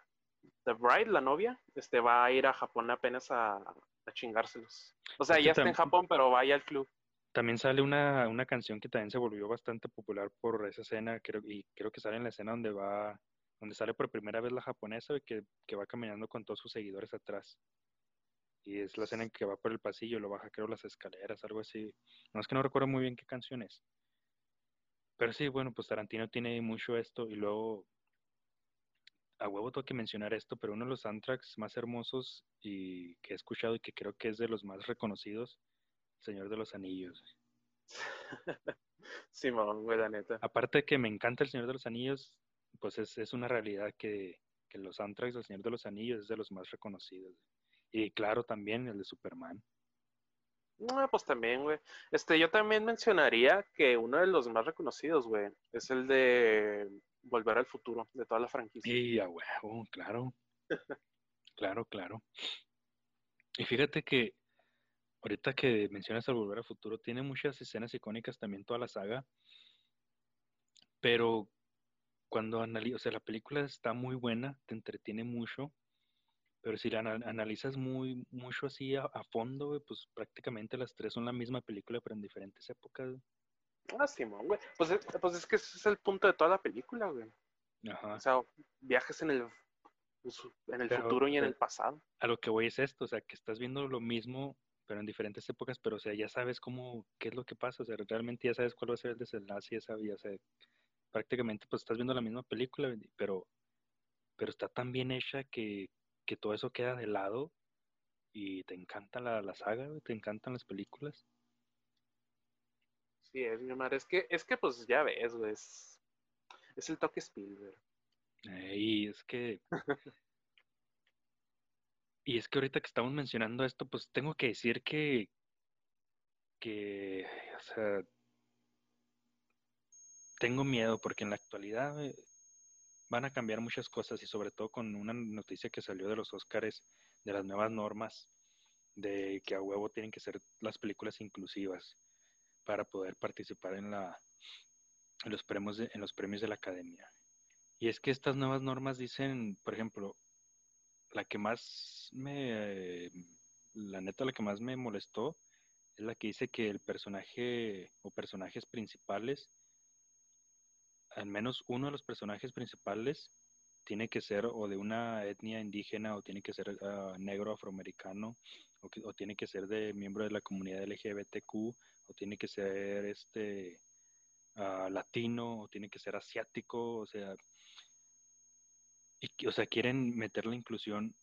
The Bride, la novia, este va a ir a Japón apenas a, a chingárselos. O sea, ya está en Japón, pero vaya al club. También sale una, una canción que también se volvió bastante popular por esa escena, creo, y creo que sale en la escena donde va, donde sale por primera vez la japonesa, que, que va caminando con todos sus seguidores atrás. Y es la escena en que va por el pasillo, lo baja creo las escaleras, algo así. No es que no recuerdo muy bien qué canción es. Pero sí, bueno, pues Tarantino tiene mucho esto y luego a huevo tengo que mencionar esto, pero uno de los soundtracks más hermosos y que he escuchado y que creo que es de los más reconocidos, Señor de los Anillos. Simón, güey, la neta. Aparte de que me encanta El Señor de los Anillos, pues es, es una realidad que, que los soundtracks del Señor de los Anillos es de los más reconocidos. Y claro, también el de Superman. No, pues también, güey. Este, yo también mencionaría que uno de los más reconocidos, güey, es el de Volver al Futuro, de toda la franquicia. Y a huevo, claro. claro, claro. Y fíjate que ahorita que mencionas al Volver al Futuro, tiene muchas escenas icónicas también toda la saga. Pero cuando analizas, o sea, la película está muy buena, te entretiene mucho. Pero si la ana- analizas muy, mucho así a, a fondo, güey, pues prácticamente las tres son la misma película, pero en diferentes épocas. güey. Ah, Simón, güey. Pues, es- pues es que ese es el punto de toda la película, güey. Ajá. O sea, viajes en el, pues, en el Pero- futuro y en el pasado. A lo que voy es esto, o sea, que estás viendo lo mismo, pero en diferentes épocas, pero o sea, ya sabes cómo, qué es lo que pasa, o sea, realmente ya sabes cuál va a ser el desenlace, ya sabes, ya sabes, prácticamente pues estás viendo la misma película, pero, pero está tan bien hecha que, que todo eso queda de lado y te encanta la, la saga, te encantan las películas. Sí, es mi madre. Es que, es que pues ya ves, güey. Es, es el toque Spielberg. Y es que. Y es que ahorita que estamos mencionando esto, pues tengo que decir que. que. O sea. Tengo miedo porque en la actualidad van a cambiar muchas cosas y sobre todo con una noticia que salió de los Óscares de las nuevas normas de que a huevo tienen que ser las películas inclusivas para poder participar en la en los premios de, en los premios de la academia. Y es que estas nuevas normas dicen, por ejemplo, la que más me, la neta, la que más me molestó es la que dice que el personaje o personajes principales, al menos uno de los personajes principales, tiene que ser o de una etnia indígena o tiene que ser uh, negro afroamericano o, tiene que ser de miembro de la comunidad LGBTQ o tiene que ser este uh, latino o tiene que ser asiático, o sea, y, o sea, quieren meter la inclusión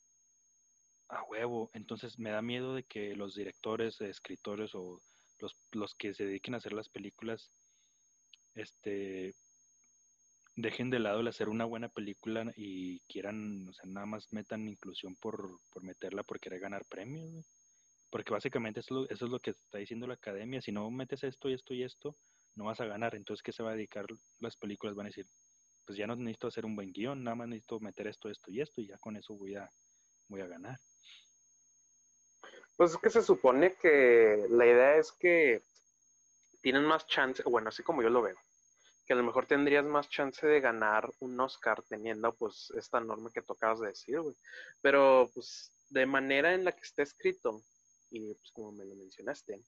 a huevo. Entonces me da miedo de que los directores, escritores o los, los que se dediquen a hacer las películas, este, dejen de lado el hacer una buena película y quieran, o sea, nada más metan inclusión por, por meterla por querer ganar premios. Porque básicamente eso, eso, es lo que está diciendo la academia. Si no metes esto y esto y esto, no vas a ganar. Entonces, ¿qué se va a dedicar las películas? Van a decir, pues ya no necesito hacer un buen guion, nada más necesito meter esto, esto y esto y ya con eso voy a, voy a ganar. Pues es que se supone que la idea es que tienen más chance, bueno, así como yo lo veo, que a lo mejor tendrías más chance de ganar un Oscar teniendo pues esta norma que tú acabas de decir, güey. Pero pues de manera en la que está escrito, y pues como me lo mencionaste,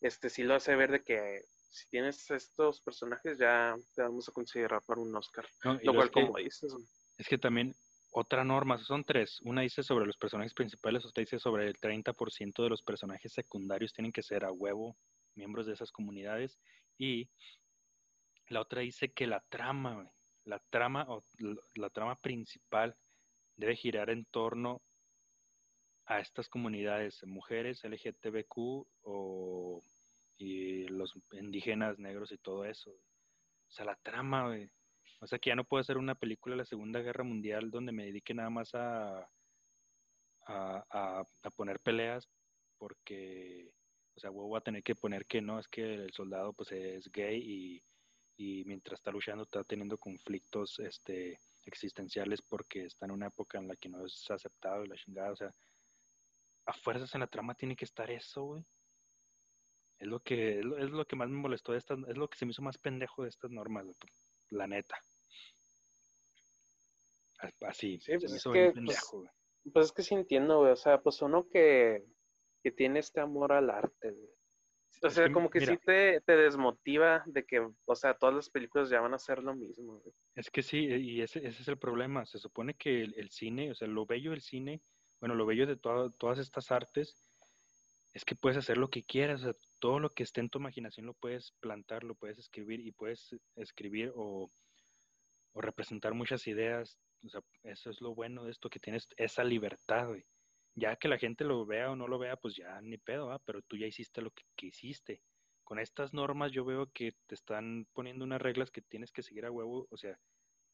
este sí lo hace ver de que si tienes estos personajes ya te vamos a considerar para un Oscar. lo cual, como dices. Es que también otra norma, son tres. Una dice sobre los personajes principales, otra dice sobre el 30% de los personajes secundarios tienen que ser a huevo miembros de esas comunidades. Y la otra dice que la trama, la trama o la trama principal debe girar en torno a estas comunidades, mujeres, LGTBQ o y los indígenas negros y todo eso. O sea, la trama, O sea, que ya no puedo hacer una película de la Segunda Guerra Mundial donde me dedique nada más a, a, a poner peleas porque, o sea, voy a tener que poner que no, es que el soldado pues es gay y y mientras está luchando está teniendo conflictos este, existenciales porque está en una época en la que no es aceptado y la chingada, o sea, a fuerzas en la trama tiene que estar eso, güey. Es lo que es lo, que más me molestó de estas, es lo que se me hizo más pendejo de estas normas, la neta. Así, sí, pues es que, pendejo, pues, pues, es que sí entiendo, güey, o sea, pues uno que, que tiene este amor al arte, güey o sea, como que sí te, te, desmotiva de que, o sea, todas las películas ya van a ser lo mismo. Es que sí, y ese, ese es el problema. Se supone que el, cine, o sea, lo bello del cine, bueno, lo bello de todas estas artes es que puedes hacer lo que quieras, o sea, todo lo que esté en tu imaginación lo puedes plantar, lo puedes escribir y puedes escribir o, o representar muchas ideas. O sea, eso es lo bueno de esto, que tienes esa libertad, güey ya que la gente lo vea o no lo vea, pues ya ni pedo, pero tú ya hiciste lo que, hiciste. Con estas normas yo veo que te están poniendo unas reglas que tienes que seguir a huevo, o sea,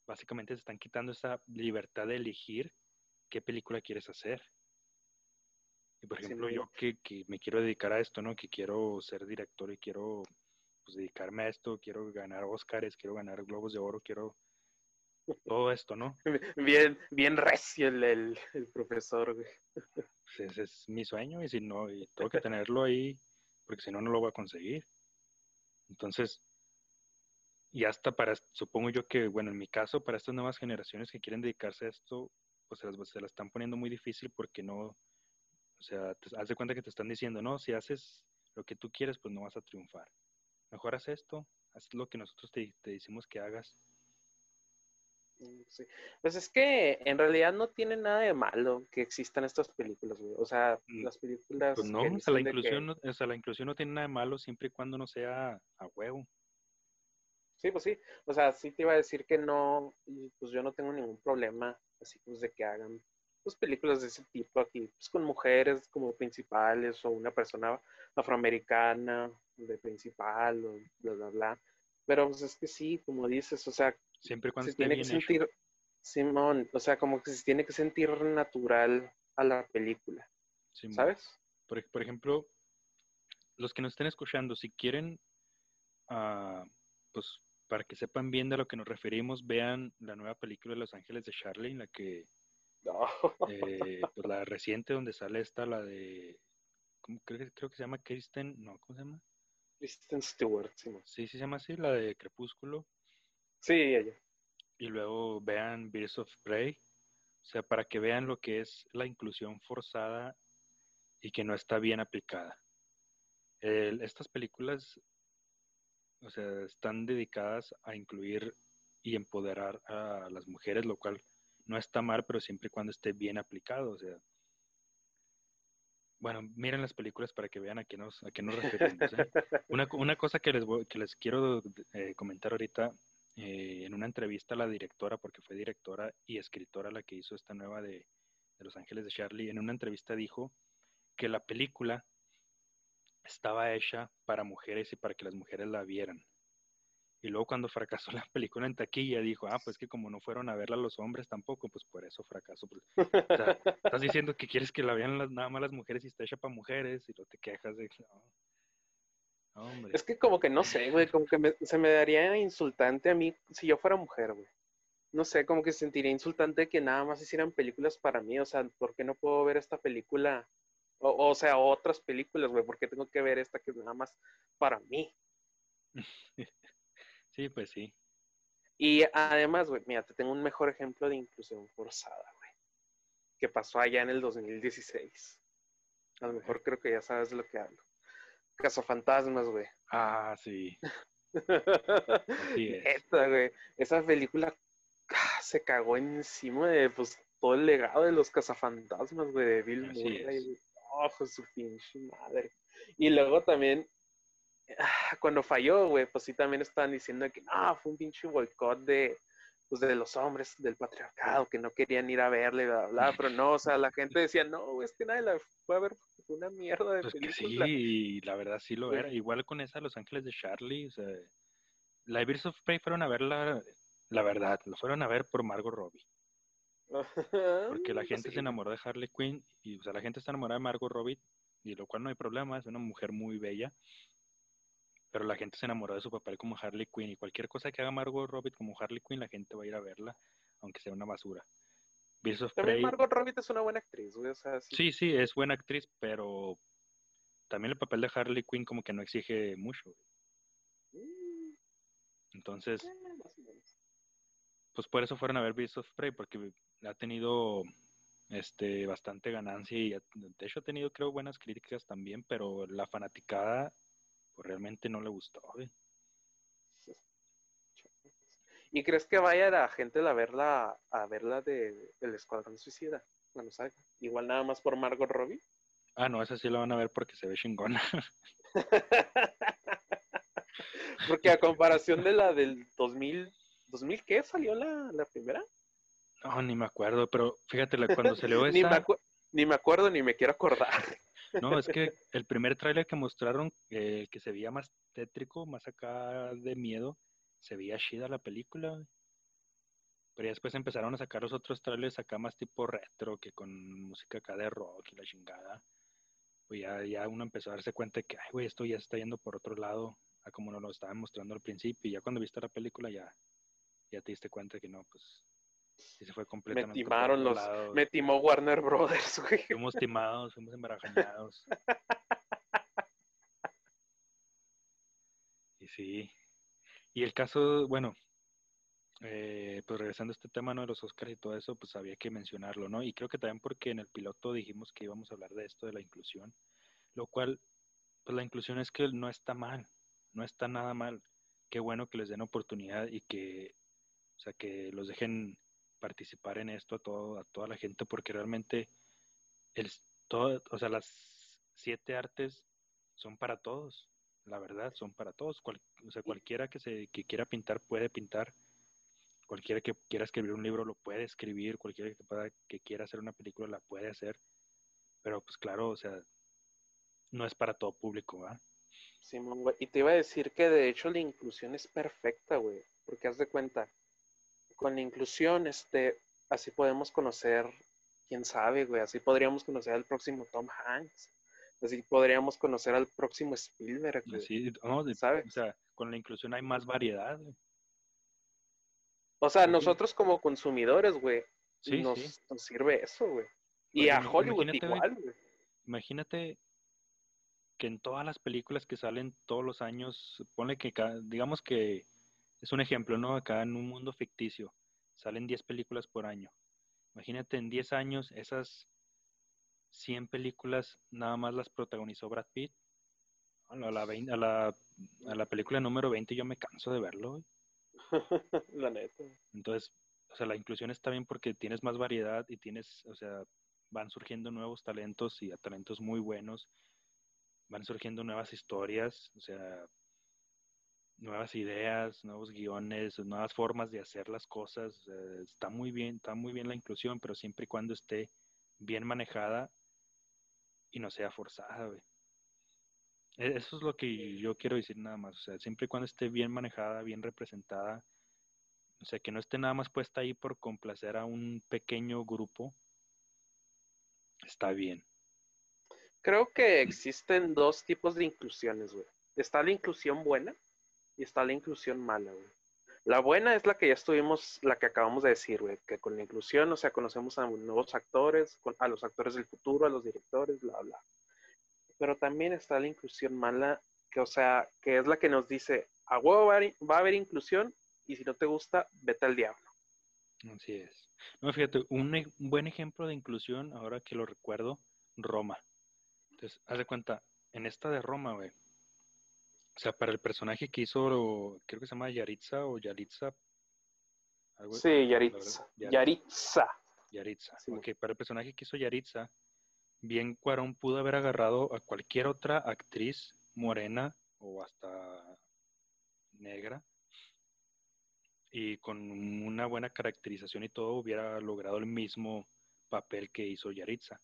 básicamente te están quitando esa libertad de elegir qué película quieres hacer. Y por ejemplo, yo que, que, me quiero dedicar a esto, ¿no? Que quiero ser director y quiero pues, dedicarme a esto, quiero ganar Oscars, quiero ganar Globos de Oro, quiero todo esto, ¿no? Bien, bien recio el, el, profesor, güey. ese es mi sueño y si no, y tengo que tenerlo ahí, porque si no, no lo voy a conseguir. Entonces, y hasta para, supongo yo que, bueno, en mi caso, para estas nuevas generaciones que quieren dedicarse a esto, pues se las, se las están poniendo muy difícil porque no, o sea, te, haz de cuenta que te están diciendo, no, si haces lo que tú quieres, pues no vas a triunfar. Mejor haz esto, haz lo que nosotros te, te decimos que hagas Pues es que en realidad no tiene nada de malo que existan estas películas, güey. O sea, mm, las películas. Pues no, o sea, la inclusión, no, o sea, la inclusión no tiene nada de malo siempre y cuando no sea a huevo. Sí, pues sí. O sea, sí te iba a decir que no, pues yo no tengo ningún problema, así pues de que hagan pues películas de ese tipo aquí, pues con mujeres como principales o una persona afroamericana de principal o bla, bla, bla. Pero pues es que sí, como dices, o sea, Siempre cuando se tiene que sentir, Simón, o sea, como que se tiene que sentir natural a la película. ¿Sabes? Por, por, ejemplo, los que nos estén escuchando, si quieren, uh, pues para que sepan bien de lo que nos referimos, vean la nueva película de Los Ángeles de Charlie, la que, eh, pues la reciente donde sale esta, la de, creo, creo, que se llama Kristen, no, ¿cómo se llama? Kristen Stewart, sí. Sí, sí se llama así, la de Crepúsculo. Sí, ella. Y luego vean Birds of Prey, o sea, para que vean lo que es la inclusión forzada y que no está bien aplicada. estas películas, o sea, están dedicadas a incluir y empoderar a las mujeres, lo cual no está mal, pero siempre y cuando esté bien aplicado, o sea. Bueno, miren las películas para que vean a qué nos, a qué nos referimos. ¿eh? Una, una, cosa que les, que les quiero eh, comentar ahorita eh, en una entrevista a la directora, porque fue directora y escritora la que hizo esta nueva de, Los Ángeles de Charlie, en una entrevista dijo que la película estaba hecha para mujeres y para que las mujeres la vieran. Y luego cuando fracasó la película en taquilla, dijo, ah, pues que como no fueron a verla los hombres tampoco, pues por eso fracasó. Pues, estás diciendo que quieres que la vean las, nada más las mujeres y está hecha para mujeres y no te quejas de... Es que como que no sé, güey, como que se me daría insultante a mí si yo fuera mujer, güey. No sé, como que sentiría insultante que nada más hicieran películas para mí, o sea, ¿por qué no puedo ver esta película O, o sea, otras películas, güey, porque tengo que ver esta que es nada más para mí. sí, pues sí. Y además, güey, mira, te tengo un mejor ejemplo de inclusión forzada, güey, que pasó allá en el 2016. A lo mejor creo que ya sabes de lo que hablo. Cazafantasmas, güey. Ah, sí. Así es. Esta, güey, esa película ah, se cagó encima de pues todo el legado de los cazafantasmas, güey, de Bill Murray. Oh, su pinche madre. Y luego también Ah, cuando falló, güey, pues sí también estaban diciendo que no, fue un pinche boicot de, pues de los hombres del patriarcado, que no querían ir a verle, bla, bla, pero no, o sea, la gente decía, no, es que nadie la fue a ver fue una mierda de pues película. sí, la verdad sí lo era. Igual con esa Los Ángeles de Charlie, o sea, la Birds of Prey fueron a verla, la verdad, lo fueron a ver por Margot Robbie. Porque la gente se enamoró de Harley Quinn y, o sea, la gente está enamorada de Margot Robbie y lo cual no hay problema, es una mujer muy bella pero la gente se enamoró de su papel como Harley Quinn y cualquier cosa que haga Margot Robbie como Harley Quinn, la gente va a ir a verla, aunque sea una basura. también Margot Robbie es una buena actriz, güey. sí. sí. es buena actriz, pero también el papel de Harley Quinn como que no exige mucho. Entonces, pues por eso fueron a ver Beast of Prey, porque ha tenido este bastante ganancia y de hecho ha tenido creo buenas críticas también, pero la fanaticada pues realmente no le gustó. ¿Y crees que vaya la gente a verla, a verla de El Escuadrón Suicida? Igual nada más por Margot Robbie. Ah, no, esa sí la van a ver porque se ve chingona. porque a comparación de la del 2000, ¿2000 qué salió la, la primera? No, ni me acuerdo, pero fíjate, cuando salió esa... ni, me ni me acuerdo ni me quiero acordar. No, es que el primer tráiler que mostraron, eh, que se veía más tétrico, más acá de miedo, se veía chida la película. Pero ya después empezaron a sacar los otros trailers acá más tipo retro, que con música acá de rock y la chingada. Pues ya, uno empezó a darse cuenta que, ay, güey, esto ya está yendo por otro lado, a como nos lo estaban mostrando al principio. Y ya cuando viste la película ya, ya te diste cuenta que no, pues y se fue completamente. Me timaron los. Me timó Warner Brothers, güey. Fuimos timados, fuimos embarajañados. y sí. Y el caso, bueno, eh, pues regresando a este tema ¿no? de los Oscars y todo eso, pues había que mencionarlo, ¿no? Y creo que también porque en el piloto dijimos que íbamos a hablar de esto, de la inclusión, lo cual, pues la inclusión es que no está mal, no está nada mal. Qué bueno que les den oportunidad y que, o sea, que los dejen participar en esto a, todo, a toda la gente porque realmente el, todo, o sea, las siete artes son para todos, la verdad, son para todos. o sea, cualquiera que, se, que quiera pintar puede pintar, cualquiera que quiera escribir un libro lo puede escribir, cualquiera que, pueda, que quiera hacer una película la puede hacer, pero pues claro, o sea, no es para todo público, ¿va? Sí, y te iba a decir que de hecho la inclusión es perfecta, güey, porque haz de cuenta, con la inclusión, este, así podemos conocer, quién sabe, güey, así podríamos conocer al próximo Tom Hanks, así podríamos conocer al próximo Spielberg, Sí, O sea, con la inclusión hay más variedad, O sea, nosotros como consumidores, güey, nos, sirve eso, güey. Y a Hollywood igual, güey. Imagínate que en todas las películas que salen todos los años, pone que, digamos que es un ejemplo, ¿no? Acá en un mundo ficticio salen 10 películas por año. Imagínate en 10 años esas 100 películas nada más las protagonizó Brad Pitt. A la, a la, película número 20 yo me canso de verlo. la neta. Entonces, o sea, la inclusión está bien porque tienes más variedad y tienes, o sea, van surgiendo nuevos talentos y a talentos muy buenos. Van surgiendo nuevas historias, o sea, nuevas ideas, nuevos guiones, nuevas formas de hacer las cosas. está muy bien, está muy bien la inclusión, pero siempre y cuando esté bien manejada y no sea forzada, e, Eso es lo que yo quiero decir nada más. O sea, siempre y cuando esté bien manejada, bien representada, o sea, que no esté nada más puesta ahí por complacer a un pequeño grupo, está bien. Creo que existen dos tipos de inclusiones, güey. Está la inclusión buena, y está la inclusión mala, güey. La buena es la que ya estuvimos, la que acabamos de decir, güey, que con la inclusión, o sea, conocemos a nuevos actores, a los actores del futuro, a los directores, bla, bla. Pero también está la inclusión mala, que, o sea, que es la que nos dice, a huevo va a haber inclusión y si no te gusta, vete al diablo. Así es. No, fíjate, e, un, buen ejemplo de inclusión, ahora que lo recuerdo, Roma. Entonces, haz de cuenta, en esta de Roma, güey. O sea, para el personaje que hizo, creo que se llama Yaritza o Yaritza. sí, Yaritza. Yaritza. Yaritza. Ok, para el personaje que hizo Yaritza, bien Cuarón pudo haber agarrado a cualquier otra actriz morena o hasta negra y con una buena caracterización y todo hubiera logrado el mismo papel que hizo Yaritza.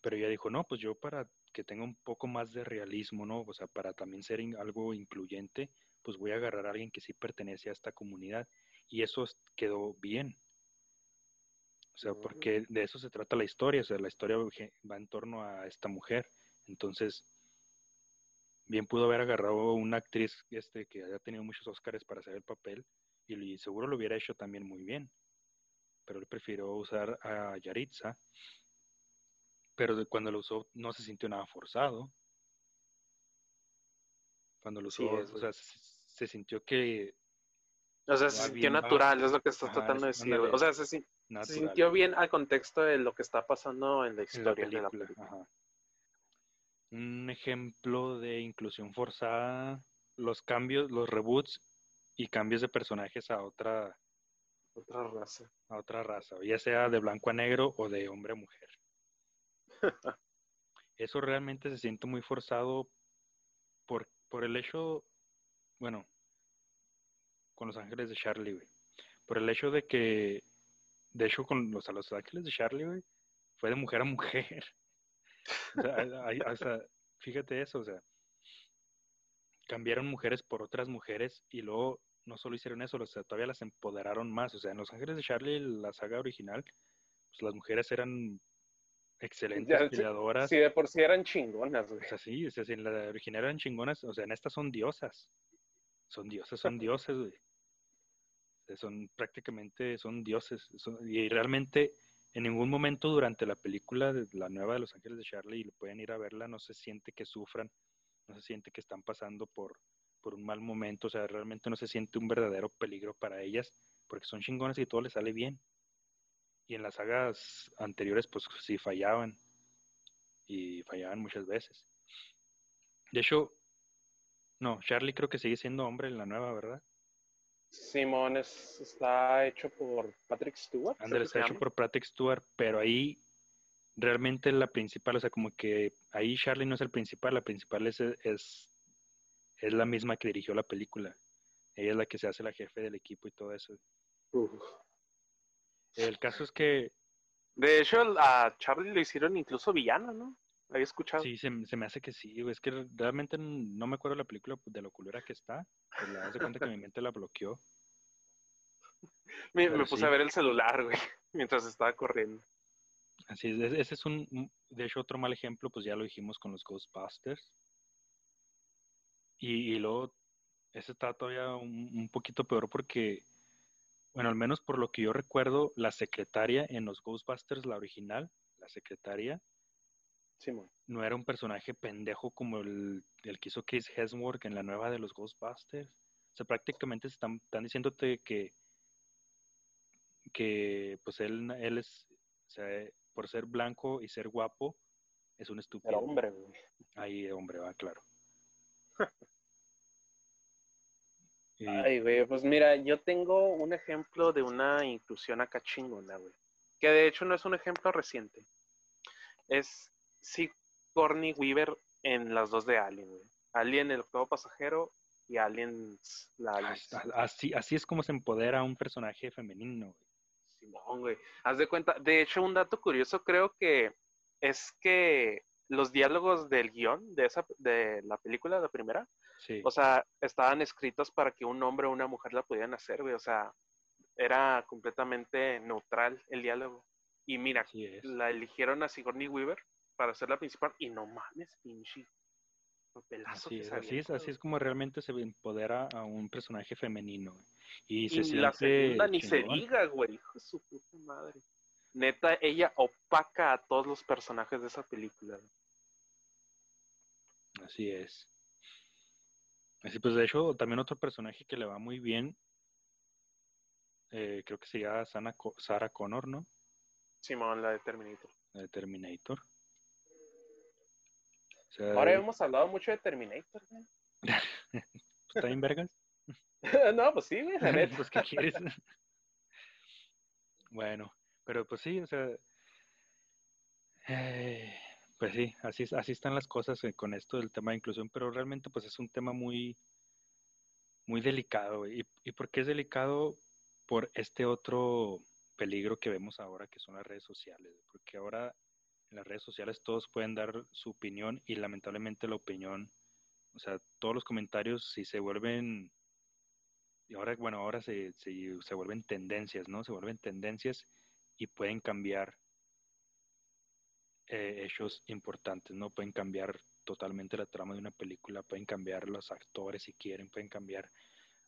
Pero ella dijo, no, pues yo para que tenga un poco más de realismo, ¿no? O sea, para también ser algo incluyente, pues voy a agarrar a alguien que sí pertenece a esta comunidad. Y eso quedó bien. O sea, porque de eso se trata la historia. O sea, la historia va en torno a esta mujer. Entonces, bien pudo haber agarrado una actriz este, que haya tenido muchos Oscars para hacer el papel y, seguro lo hubiera hecho también muy bien. Pero él prefirió usar a Yaritza. Pero cuando lo usó no se sintió nada forzado. Cuando lo usó, o sea, se, sintió que... O sea, se sintió natural, es lo que estás tratando de decir. o sea, se, sintió bien al contexto de lo que está pasando en la historia de la película un ejemplo de inclusión forzada, los cambios, los reboots y cambios de personajes a otra otra raza, a otra raza, ya sea de blanco a negro o de hombre a mujer. Eso realmente se siente muy forzado por, por el hecho, bueno, con Los Ángeles de Charlie, Por el hecho de que, de hecho, con los, Ángeles de Charlie, fue de mujer a mujer. O sea, fíjate eso, o sea, cambiaron mujeres por otras mujeres y luego no solo hicieron eso, o sea, todavía las empoderaron más. O sea, en Los Ángeles de Charlie, la saga original, pues las mujeres eran excelentes peleadoras. Sí, de por sí eran chingonas, O sea, sí, o sea, si en la original eran chingonas, o sea, en estas son diosas. Son dioses, son dioses, güey. son prácticamente, son dioses. y realmente en ningún momento durante la película de la nueva de Los Ángeles de Charlie, y lo pueden ir a verla, no se siente que sufran, no se siente que están pasando por, por un mal momento, o sea, realmente no se siente un verdadero peligro para ellas, porque son chingones y todo les sale bien. Y en las sagas anteriores, pues sí fallaban, y fallaban muchas veces. De hecho, no, Charlie creo que sigue siendo hombre en la nueva, ¿verdad? Simón está hecho por Patrick Stewart. Andrés está hecho por Patrick Stewart, pero ahí realmente la principal, o sea, como que ahí Charlie no es el principal, la principal es, es, es la misma que dirigió la película. Ella es la que se hace la jefe del equipo y todo eso. El caso es que... De hecho, a Charlie lo hicieron incluso villano, ¿no? ¿Había escuchado? Sí, se, me hace que sí, es que realmente no me acuerdo la película de lo culera que está, pues la hace cuenta que mi mente la bloqueó. me, puse a ver el celular, güey, mientras estaba corriendo. Así es, ese es un, de hecho, otro mal ejemplo, pues ya lo dijimos con los Ghostbusters. Y, y luego, ese está todavía un, un poquito peor porque, bueno, al menos por lo que yo recuerdo, la secretaria en los Ghostbusters, la original, la secretaria, no era un personaje pendejo como el, el que hizo Chris Hemsworth en la nueva de los Ghostbusters. O sea, prácticamente están, están diciéndote que, que pues él, él es, o sea, por ser blanco y ser guapo, es un estúpido. Era hombre, güey. Ahí, hombre, va, claro. Ay, güey, pues mira, yo tengo un ejemplo de una inclusión acá chingona, güey. Que de hecho no es un ejemplo reciente. Es Corny Weaver en las dos de Alien, güey. Alien, el octavo pasajero, y Aliens, la Así, así es como se empodera un personaje femenino, güey. Simón, güey. Haz de cuenta, de hecho, un dato curioso creo que es que los diálogos del guion de esa de la película, la primera, o sea, estaban escritos para que un hombre o una mujer la pudieran hacer, güey. O sea, era completamente neutral el diálogo. Y mira, la eligieron a Sigourney Weaver para ser la principal y no mames, pinche. Papelazo Así que es, así es, así es como realmente se empodera a un personaje femenino. güey. Y, Y se la segunda ni se diga, güey. Hijo de su puta madre. Neta, ella opaca a todos los personajes de esa película. güey. Así es. Así pues, de hecho, también otro personaje que le va muy bien, eh, creo que se llama Sana Co- Sarah Connor, ¿no? Simón, la de Terminator. La de Terminator. O sea, Ahora hemos hablado mucho de Terminator, güey. ¿está bien vergas? no, pues sí, güey, la neta. pues, ¿qué quieres? bueno, pero pues sí, o sea, eh, pues sí, así, así están las cosas eh, con esto del tema de inclusión, pero realmente pues es un tema muy, muy delicado. ¿Y, ¿Y por qué es delicado? Por este otro peligro que vemos ahora, que son las redes sociales, porque ahora en las redes sociales todos pueden dar su opinión y lamentablemente la opinión, o sea, todos los comentarios si se vuelven y ahora, bueno, ahora se, se, se vuelven tendencias, ¿no? Se vuelven tendencias y pueden cambiar eh, hechos importantes, ¿no? Pueden cambiar totalmente la trama de una película, pueden cambiar los actores si quieren, pueden cambiar,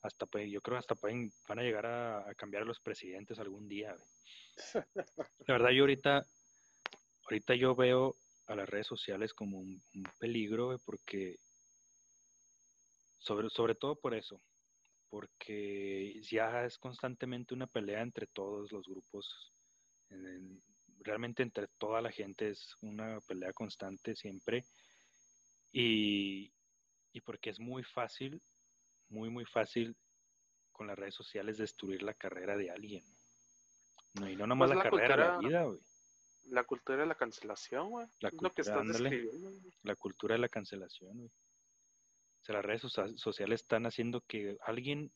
hasta pueden, yo creo hasta pueden, van a llegar a, a cambiar a los presidentes algún día. güey. La verdad, yo ahorita, ahorita yo veo a las redes sociales como un, un peligro, güey, porque sobre, sobre todo por eso, porque ya es constantemente una pelea entre todos los grupos, en el- realmente entre toda la gente es una pelea constante siempre, y, y porque es muy fácil, muy, muy fácil con las redes sociales destruir la carrera de alguien. No, y no nomás Pues la, la carrera, la cultura- vida, güey. La cultura de la cancelación, güey. La Es lo que cultura, estás ándale. la cultura de la cancelación, güey. O sea, las redes socia- sociales están haciendo que alguien,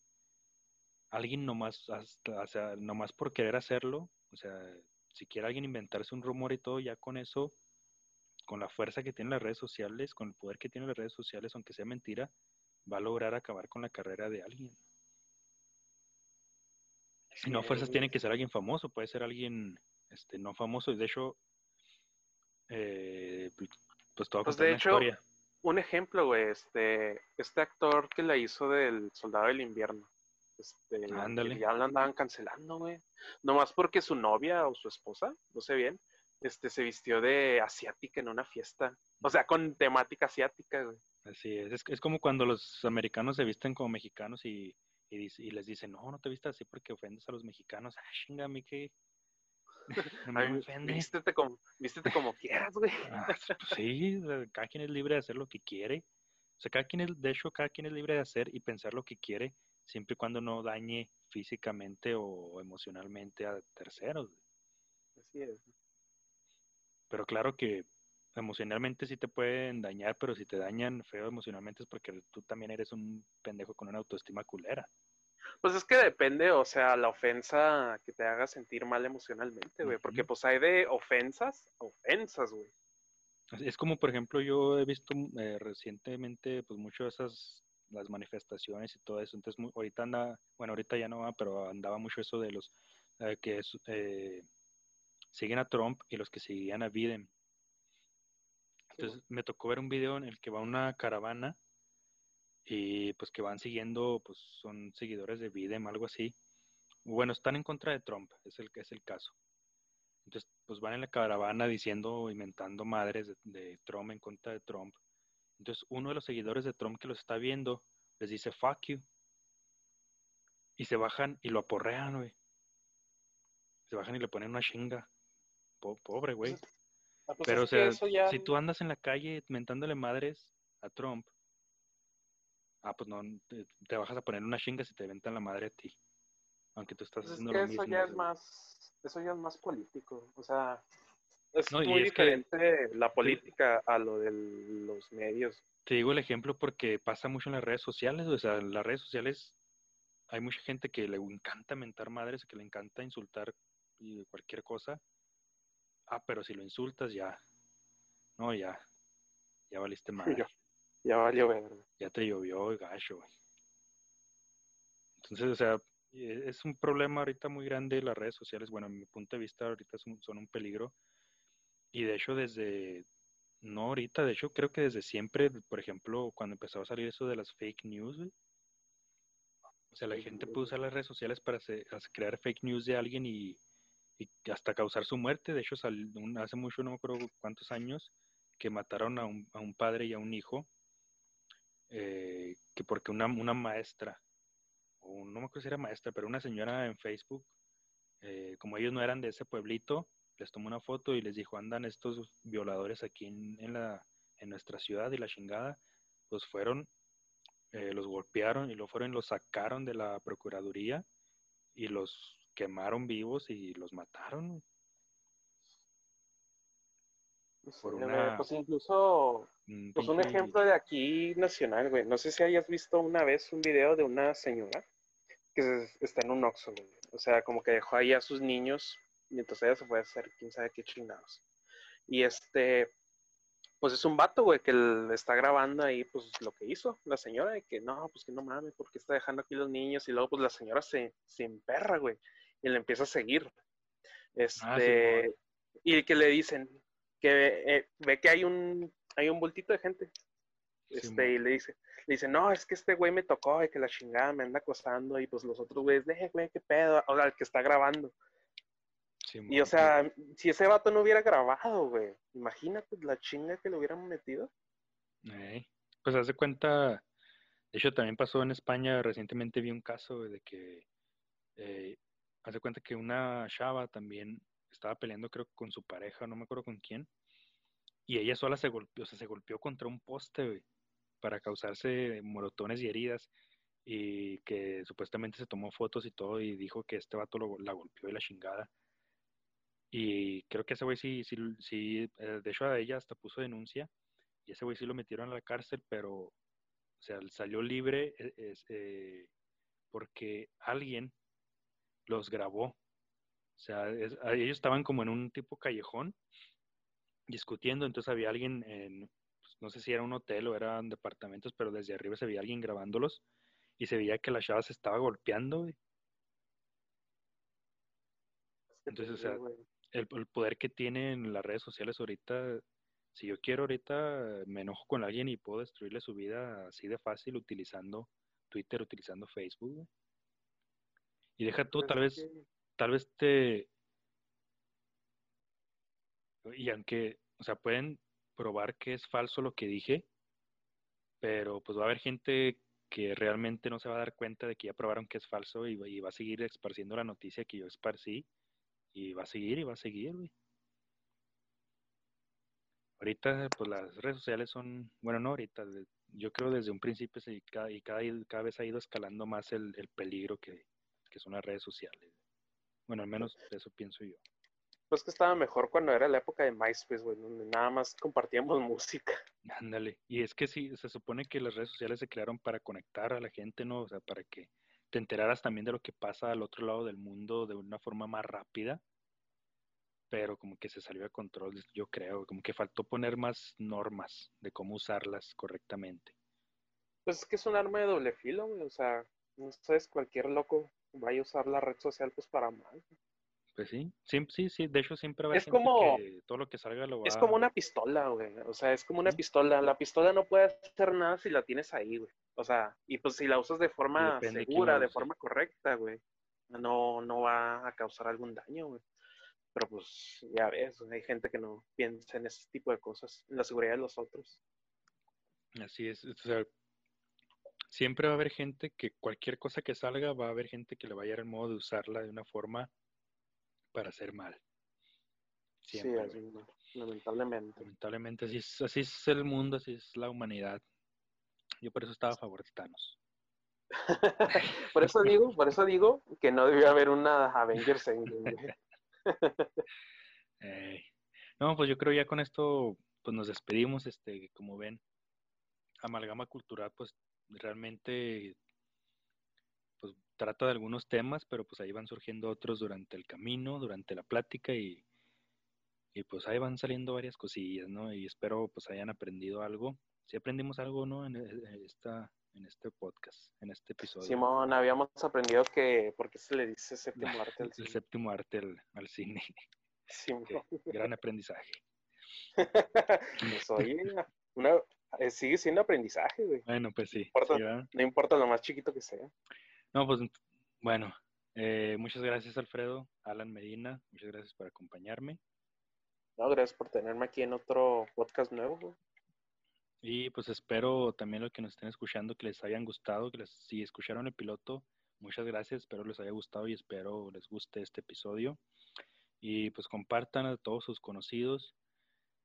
alguien nomás, hasta, o sea, nomás por querer hacerlo, o sea, si quiere alguien inventarse un rumor y todo, ya con eso, con la fuerza que tienen las redes sociales, con el poder que tienen las redes sociales, aunque sea mentira, va a lograr acabar con la carrera de alguien. Y no fuerzas tiene que ser alguien famoso, puede ser alguien este, no famoso. Y de hecho, eh, pues a Pues, de hecho, historia. Un ejemplo, güey, este, este actor que la hizo del Soldado del Invierno. Este, que ya la andaban cancelando, güey. Nomás porque su novia o su esposa, no sé bien, este, se vistió de asiática en una fiesta. O sea, con temática asiática, güey. Así es. es, es como cuando los americanos se visten como mexicanos y, y, dice- y les dicen, no, no te vistas así porque ofendes a los mexicanos. Ah, chinga, que no me Ay, ofende. vístete como, vístete como quieras, güey. Ah, pues sí, cada quien es libre de hacer lo que quiere. O sea, cada quien es, de hecho, cada quien es libre de hacer y pensar lo que quiere, siempre y cuando no dañe físicamente o emocionalmente a terceros. Así es. Pero claro que emocionalmente sí te pueden dañar, pero si te dañan feo emocionalmente es porque tú también eres un pendejo con una autoestima culera. Pues es que depende, o sea, la ofensa que te haga sentir mal emocionalmente, güey. Porque pues hay de ofensas, ofensas, güey. Es- Es como, por ejemplo, yo he visto eh, recientemente, pues, mucho de esas, las manifestaciones y todo eso. Entonces, mu- ahorita anda, bueno, ahorita ya no va, pero andaba mucho eso de los eh, que eh, siguen a Trump y los que seguían a Biden. Entonces, me tocó ver un video en el que va una caravana y pues que van siguiendo, pues son seguidores de Biden, algo así. Bueno, están en contra de Trump, es el, es el caso. Entonces, pues van en la caravana diciendo, inventando madres de, de Trump en contra de Trump. Entonces, uno de los seguidores de Trump que los está viendo les dice, fuck you. Y se bajan y lo aporrean, güey. Se bajan y le ponen una chinga. Po- pobre, güey. Ah, pues Pero, o es sea, ya- si tú andas en la calle mentándole madres a Trump, ah, pues no, te, te bajas a poner una chinga si te ventan la madre a ti. Aunque tú estás Pues es haciendo que lo eso mismo. ya es más, eso ya es más político. O sea, es No, muy es que- diferente la política a lo de los medios. Te digo el ejemplo porque pasa mucho en las redes sociales. O sea, en las redes sociales hay mucha gente que le encanta mentar madres, que le encanta insultar y cualquier cosa. Ah, pero si lo insultas ya. No, ya. Ya valiste madre. Ya. Ya valió ya te llovió gacho. Entonces, o sea, eh, es un problema ahorita muy grande las redes sociales. Bueno, en mi punto de vista, ahorita son, son un peligro. Y de hecho, desde, No, ahorita, de hecho, creo que desde siempre, por ejemplo, cuando empezó a salir eso de las fake news, güey. O sea, la gente puede usar las redes sociales para hacer- crear fake news de alguien y, y hasta causar su muerte. De hecho, sal- un- hace mucho, no me acuerdo cuántos años, que mataron a un, a un padre y a un hijo, eh, que porque una, una maestra, o no me acuerdo si era maestra, pero una señora en Facebook, eh, como ellos no eran de ese pueblito, les tomó una foto y les dijo, andan estos violadores aquí en, en la, en nuestra ciudad y la chingada, pues fueron, eh, los golpearon y lo fueron los sacaron de la procuraduría y los quemaron vivos y los mataron. Por una- Pues incluso, pues un ejemplo de aquí nacional, güey. No sé si hayas visto una vez un video de una señora que está en un Oxxo, güey. O sea, como que dejó ahí a sus niños mientras ella se fue a hacer quién sabe qué chingados. Y este, pues es un vato, güey, que le está grabando ahí, pues lo que hizo la señora, de que no, pues que no mames, ¿por qué está dejando aquí los niños? Y luego, pues la señora se, se emperra, güey, y le empieza a seguir. Este, Simón. y que le dicen que eh, ve que hay un, hay un bultito de gente. Este, y le dice, le dice, no, es que este güey me tocó, y que la chingada me anda acosando, y pues los otros güeyes, de güey, qué pedo, o sea, el que está grabando. Y o sea, si ese vato no hubiera grabado, güey, imagínate la chinga que le hubieran metido. Pues haz de cuenta, de hecho también pasó en España, recientemente vi un caso de que, eh, haz de cuenta que una chava también estaba peleando creo con su pareja, no me acuerdo con quién, y ella sola se golpeó, o sea, se golpeó contra un poste, güey, para causarse moratones y heridas, y que supuestamente se tomó fotos y todo, y dijo que este vato lo- la golpeó y la chingada. Y creo que ese güey sí, sí, sí, eh, de hecho a ella hasta puso denuncia, y ese güey sí lo metieron a la cárcel, pero, o sea, salió libre es, eh, porque alguien los grabó. O sea, es- ellos estaban como en un tipo callejón discutiendo, entonces había alguien en, pues, no sé si era un hotel o eran departamentos, pero desde arriba se veía alguien grabándolos y se veía que la chava se estaba golpeando. güey. Es que Entonces, o sea, El, el poder que tienen las redes sociales ahorita, si yo quiero ahorita me enojo con alguien y puedo destruirle su vida así de fácil utilizando Twitter, utilizando Facebook. Y deja tú, tal vez, tal vez te... Y aunque, o sea, pueden probar que es falso lo que dije, pero pues va a haber gente que realmente no se va a dar cuenta de que ya probaron que es falso y, y va a seguir esparciendo la noticia que yo esparcí y va a seguir y va a seguir, güey. Ahorita, pues las redes sociales son, bueno, no ahorita, yo creo desde un principio y cada, y cada, cada vez ha ido escalando más el, el peligro que, que son las redes sociales. Bueno, al menos eso pienso yo. Pues que estaba mejor cuando era la época de MySpace, güey, donde nada más compartíamos música. Ándale. Y es que sí, se supone que las redes sociales se crearon para conectar a la gente, ¿no? O sea, para que te enteraras también de lo que pasa al otro lado del mundo de una forma más rápida. Pero como que se salió de control, yo creo, como que faltó poner más normas de cómo usarlas correctamente. Pues es que es un arma de doble filo, güey, o sea, no sabes, cualquier loco vaya a usar la red social pues para mal. Pues sí, sí, sí, sí. De hecho, siempre va a Es como- que todo lo que salga lo va Es como una pistola, güey. O sea, es como una pistola. La pistola no puede hacer nada si la tienes ahí, güey. O sea, y pues si la usas de forma Depende segura, de forma correcta, güey, no, no va a causar algún daño, güey. Pero pues ya ves, hay gente que no piensa en ese tipo de cosas, en la seguridad de los otros. Así es, o sea, siempre va a haber gente que cualquier cosa que salga va a haber gente que le va a el modo de usarla de una forma para hacer mal. Siempre. sí, así, lamentablemente. Lamentablemente así es, así es el mundo, así es la humanidad. Yo por eso estaba a favor de Thanos. por eso digo, por eso digo que no debió haber una Avengers Endgame. Ey. No, pues yo creo ya con esto pues nos despedimos, este, como ven, Amalgama Cultural pues realmente pues trata de algunos temas, pero pues ahí van surgiendo otros durante el camino, durante la plática y, y pues ahí van saliendo varias cosillas, ¿no? Y espero pues hayan aprendido algo. Si aprendimos algo, ¿no? En, e- esta, en este podcast, en este episodio. Simón, habíamos aprendido que, ¿por qué se le dice séptimo arte al el cine? séptimo arte al, al cine. Simón. Gran aprendizaje. pues oye, una, eh, sigue siendo aprendizaje, güey. Bueno, pues sí. No importa, lo más chiquito que sea. No, pues bueno, eh, muchas gracias Alfredo, Alan Medina, muchas gracias por acompañarme. No, gracias por tenerme aquí en otro podcast nuevo. Güey. Y pues espero también los que nos estén escuchando que les hayan gustado, que les, si escucharon el piloto, muchas gracias, espero les haya gustado y espero les guste este episodio. Y pues compartan a todos sus conocidos.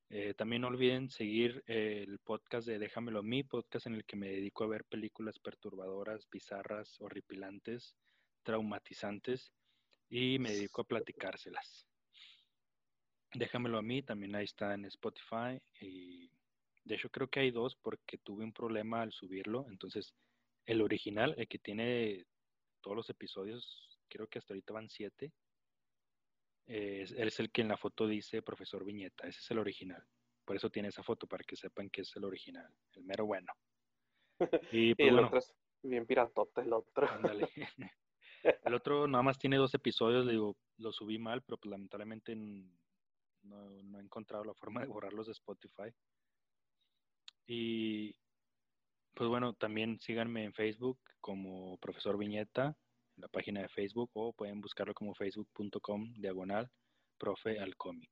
Eh, también no olviden seguir el podcast de Déjamelo a mí, podcast en el que me dedico a ver películas perturbadoras, bizarras, horripilantes, traumatizantes y me dedico a platicárselas. Déjamelo a mí, también ahí está en Spotify y de hecho, creo que hay dos porque tuve un problema al subirlo. Entonces, el original, el que tiene todos los episodios, creo que hasta ahorita van siete. es, es, el que en la foto dice profesor Viñeta. Ese es el original. Por eso tiene esa foto, para que sepan que es el original, el mero bueno. Y, pues, el otro es bien piratota, el otro. El otro nada más tiene dos episodios, le digo, lo subí mal, pero pues, lamentablemente no, no he encontrado la forma de borrarlos de Spotify. Y pues bueno, también síganme en Facebook como Profesor Viñeta, en la página de Facebook, o pueden buscarlo como facebook.com diagonal profe al cómic.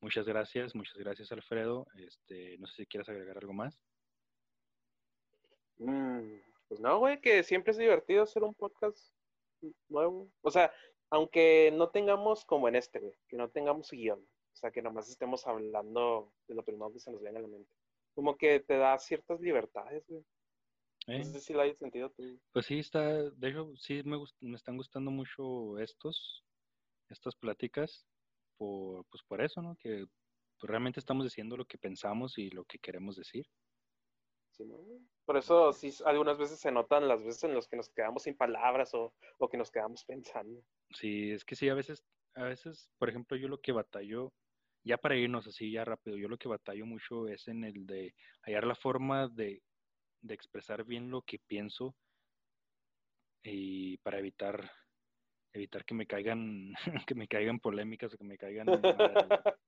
Muchas gracias, muchas gracias Alfredo. Este, no sé si quieres agregar algo más. Mm, pues no, güey, que siempre es divertido hacer un podcast nuevo. O sea, aunque no tengamos como en este, güey, que no tengamos guion. O sea, que nomás estemos hablando de lo primero que se nos viene a la mente como que te da ciertas libertades, güey. No ¿Eh? sé si lo hayas sentido tú. Pues sí, está, de hecho, sí me, me están gustando mucho estos, estas pláticas, por, pues por eso, ¿no? Que pues, realmente estamos diciendo lo que pensamos y lo que queremos decir. Sí, ¿no? Por eso sí, algunas veces se notan las veces en las que nos quedamos sin palabras o, o que nos quedamos pensando. Sí, es que sí, a veces, a veces, por ejemplo, yo lo que batallo ya para irnos así ya rápido, yo lo que batallo mucho es en el de hallar la forma de, expresar bien lo que pienso y para evitar evitar que me caigan que me caigan polémicas o que me caigan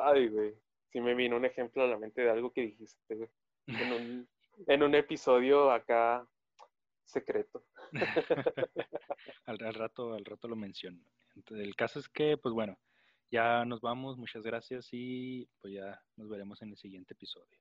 ay güey sí me vino un ejemplo a la mente de algo que dijiste güey en un, en un episodio acá secreto. Al, al, rato al rato lo menciono. Entonces, el caso es que pues bueno ya nos vamos, muchas gracias y pues ya nos veremos en el siguiente episodio.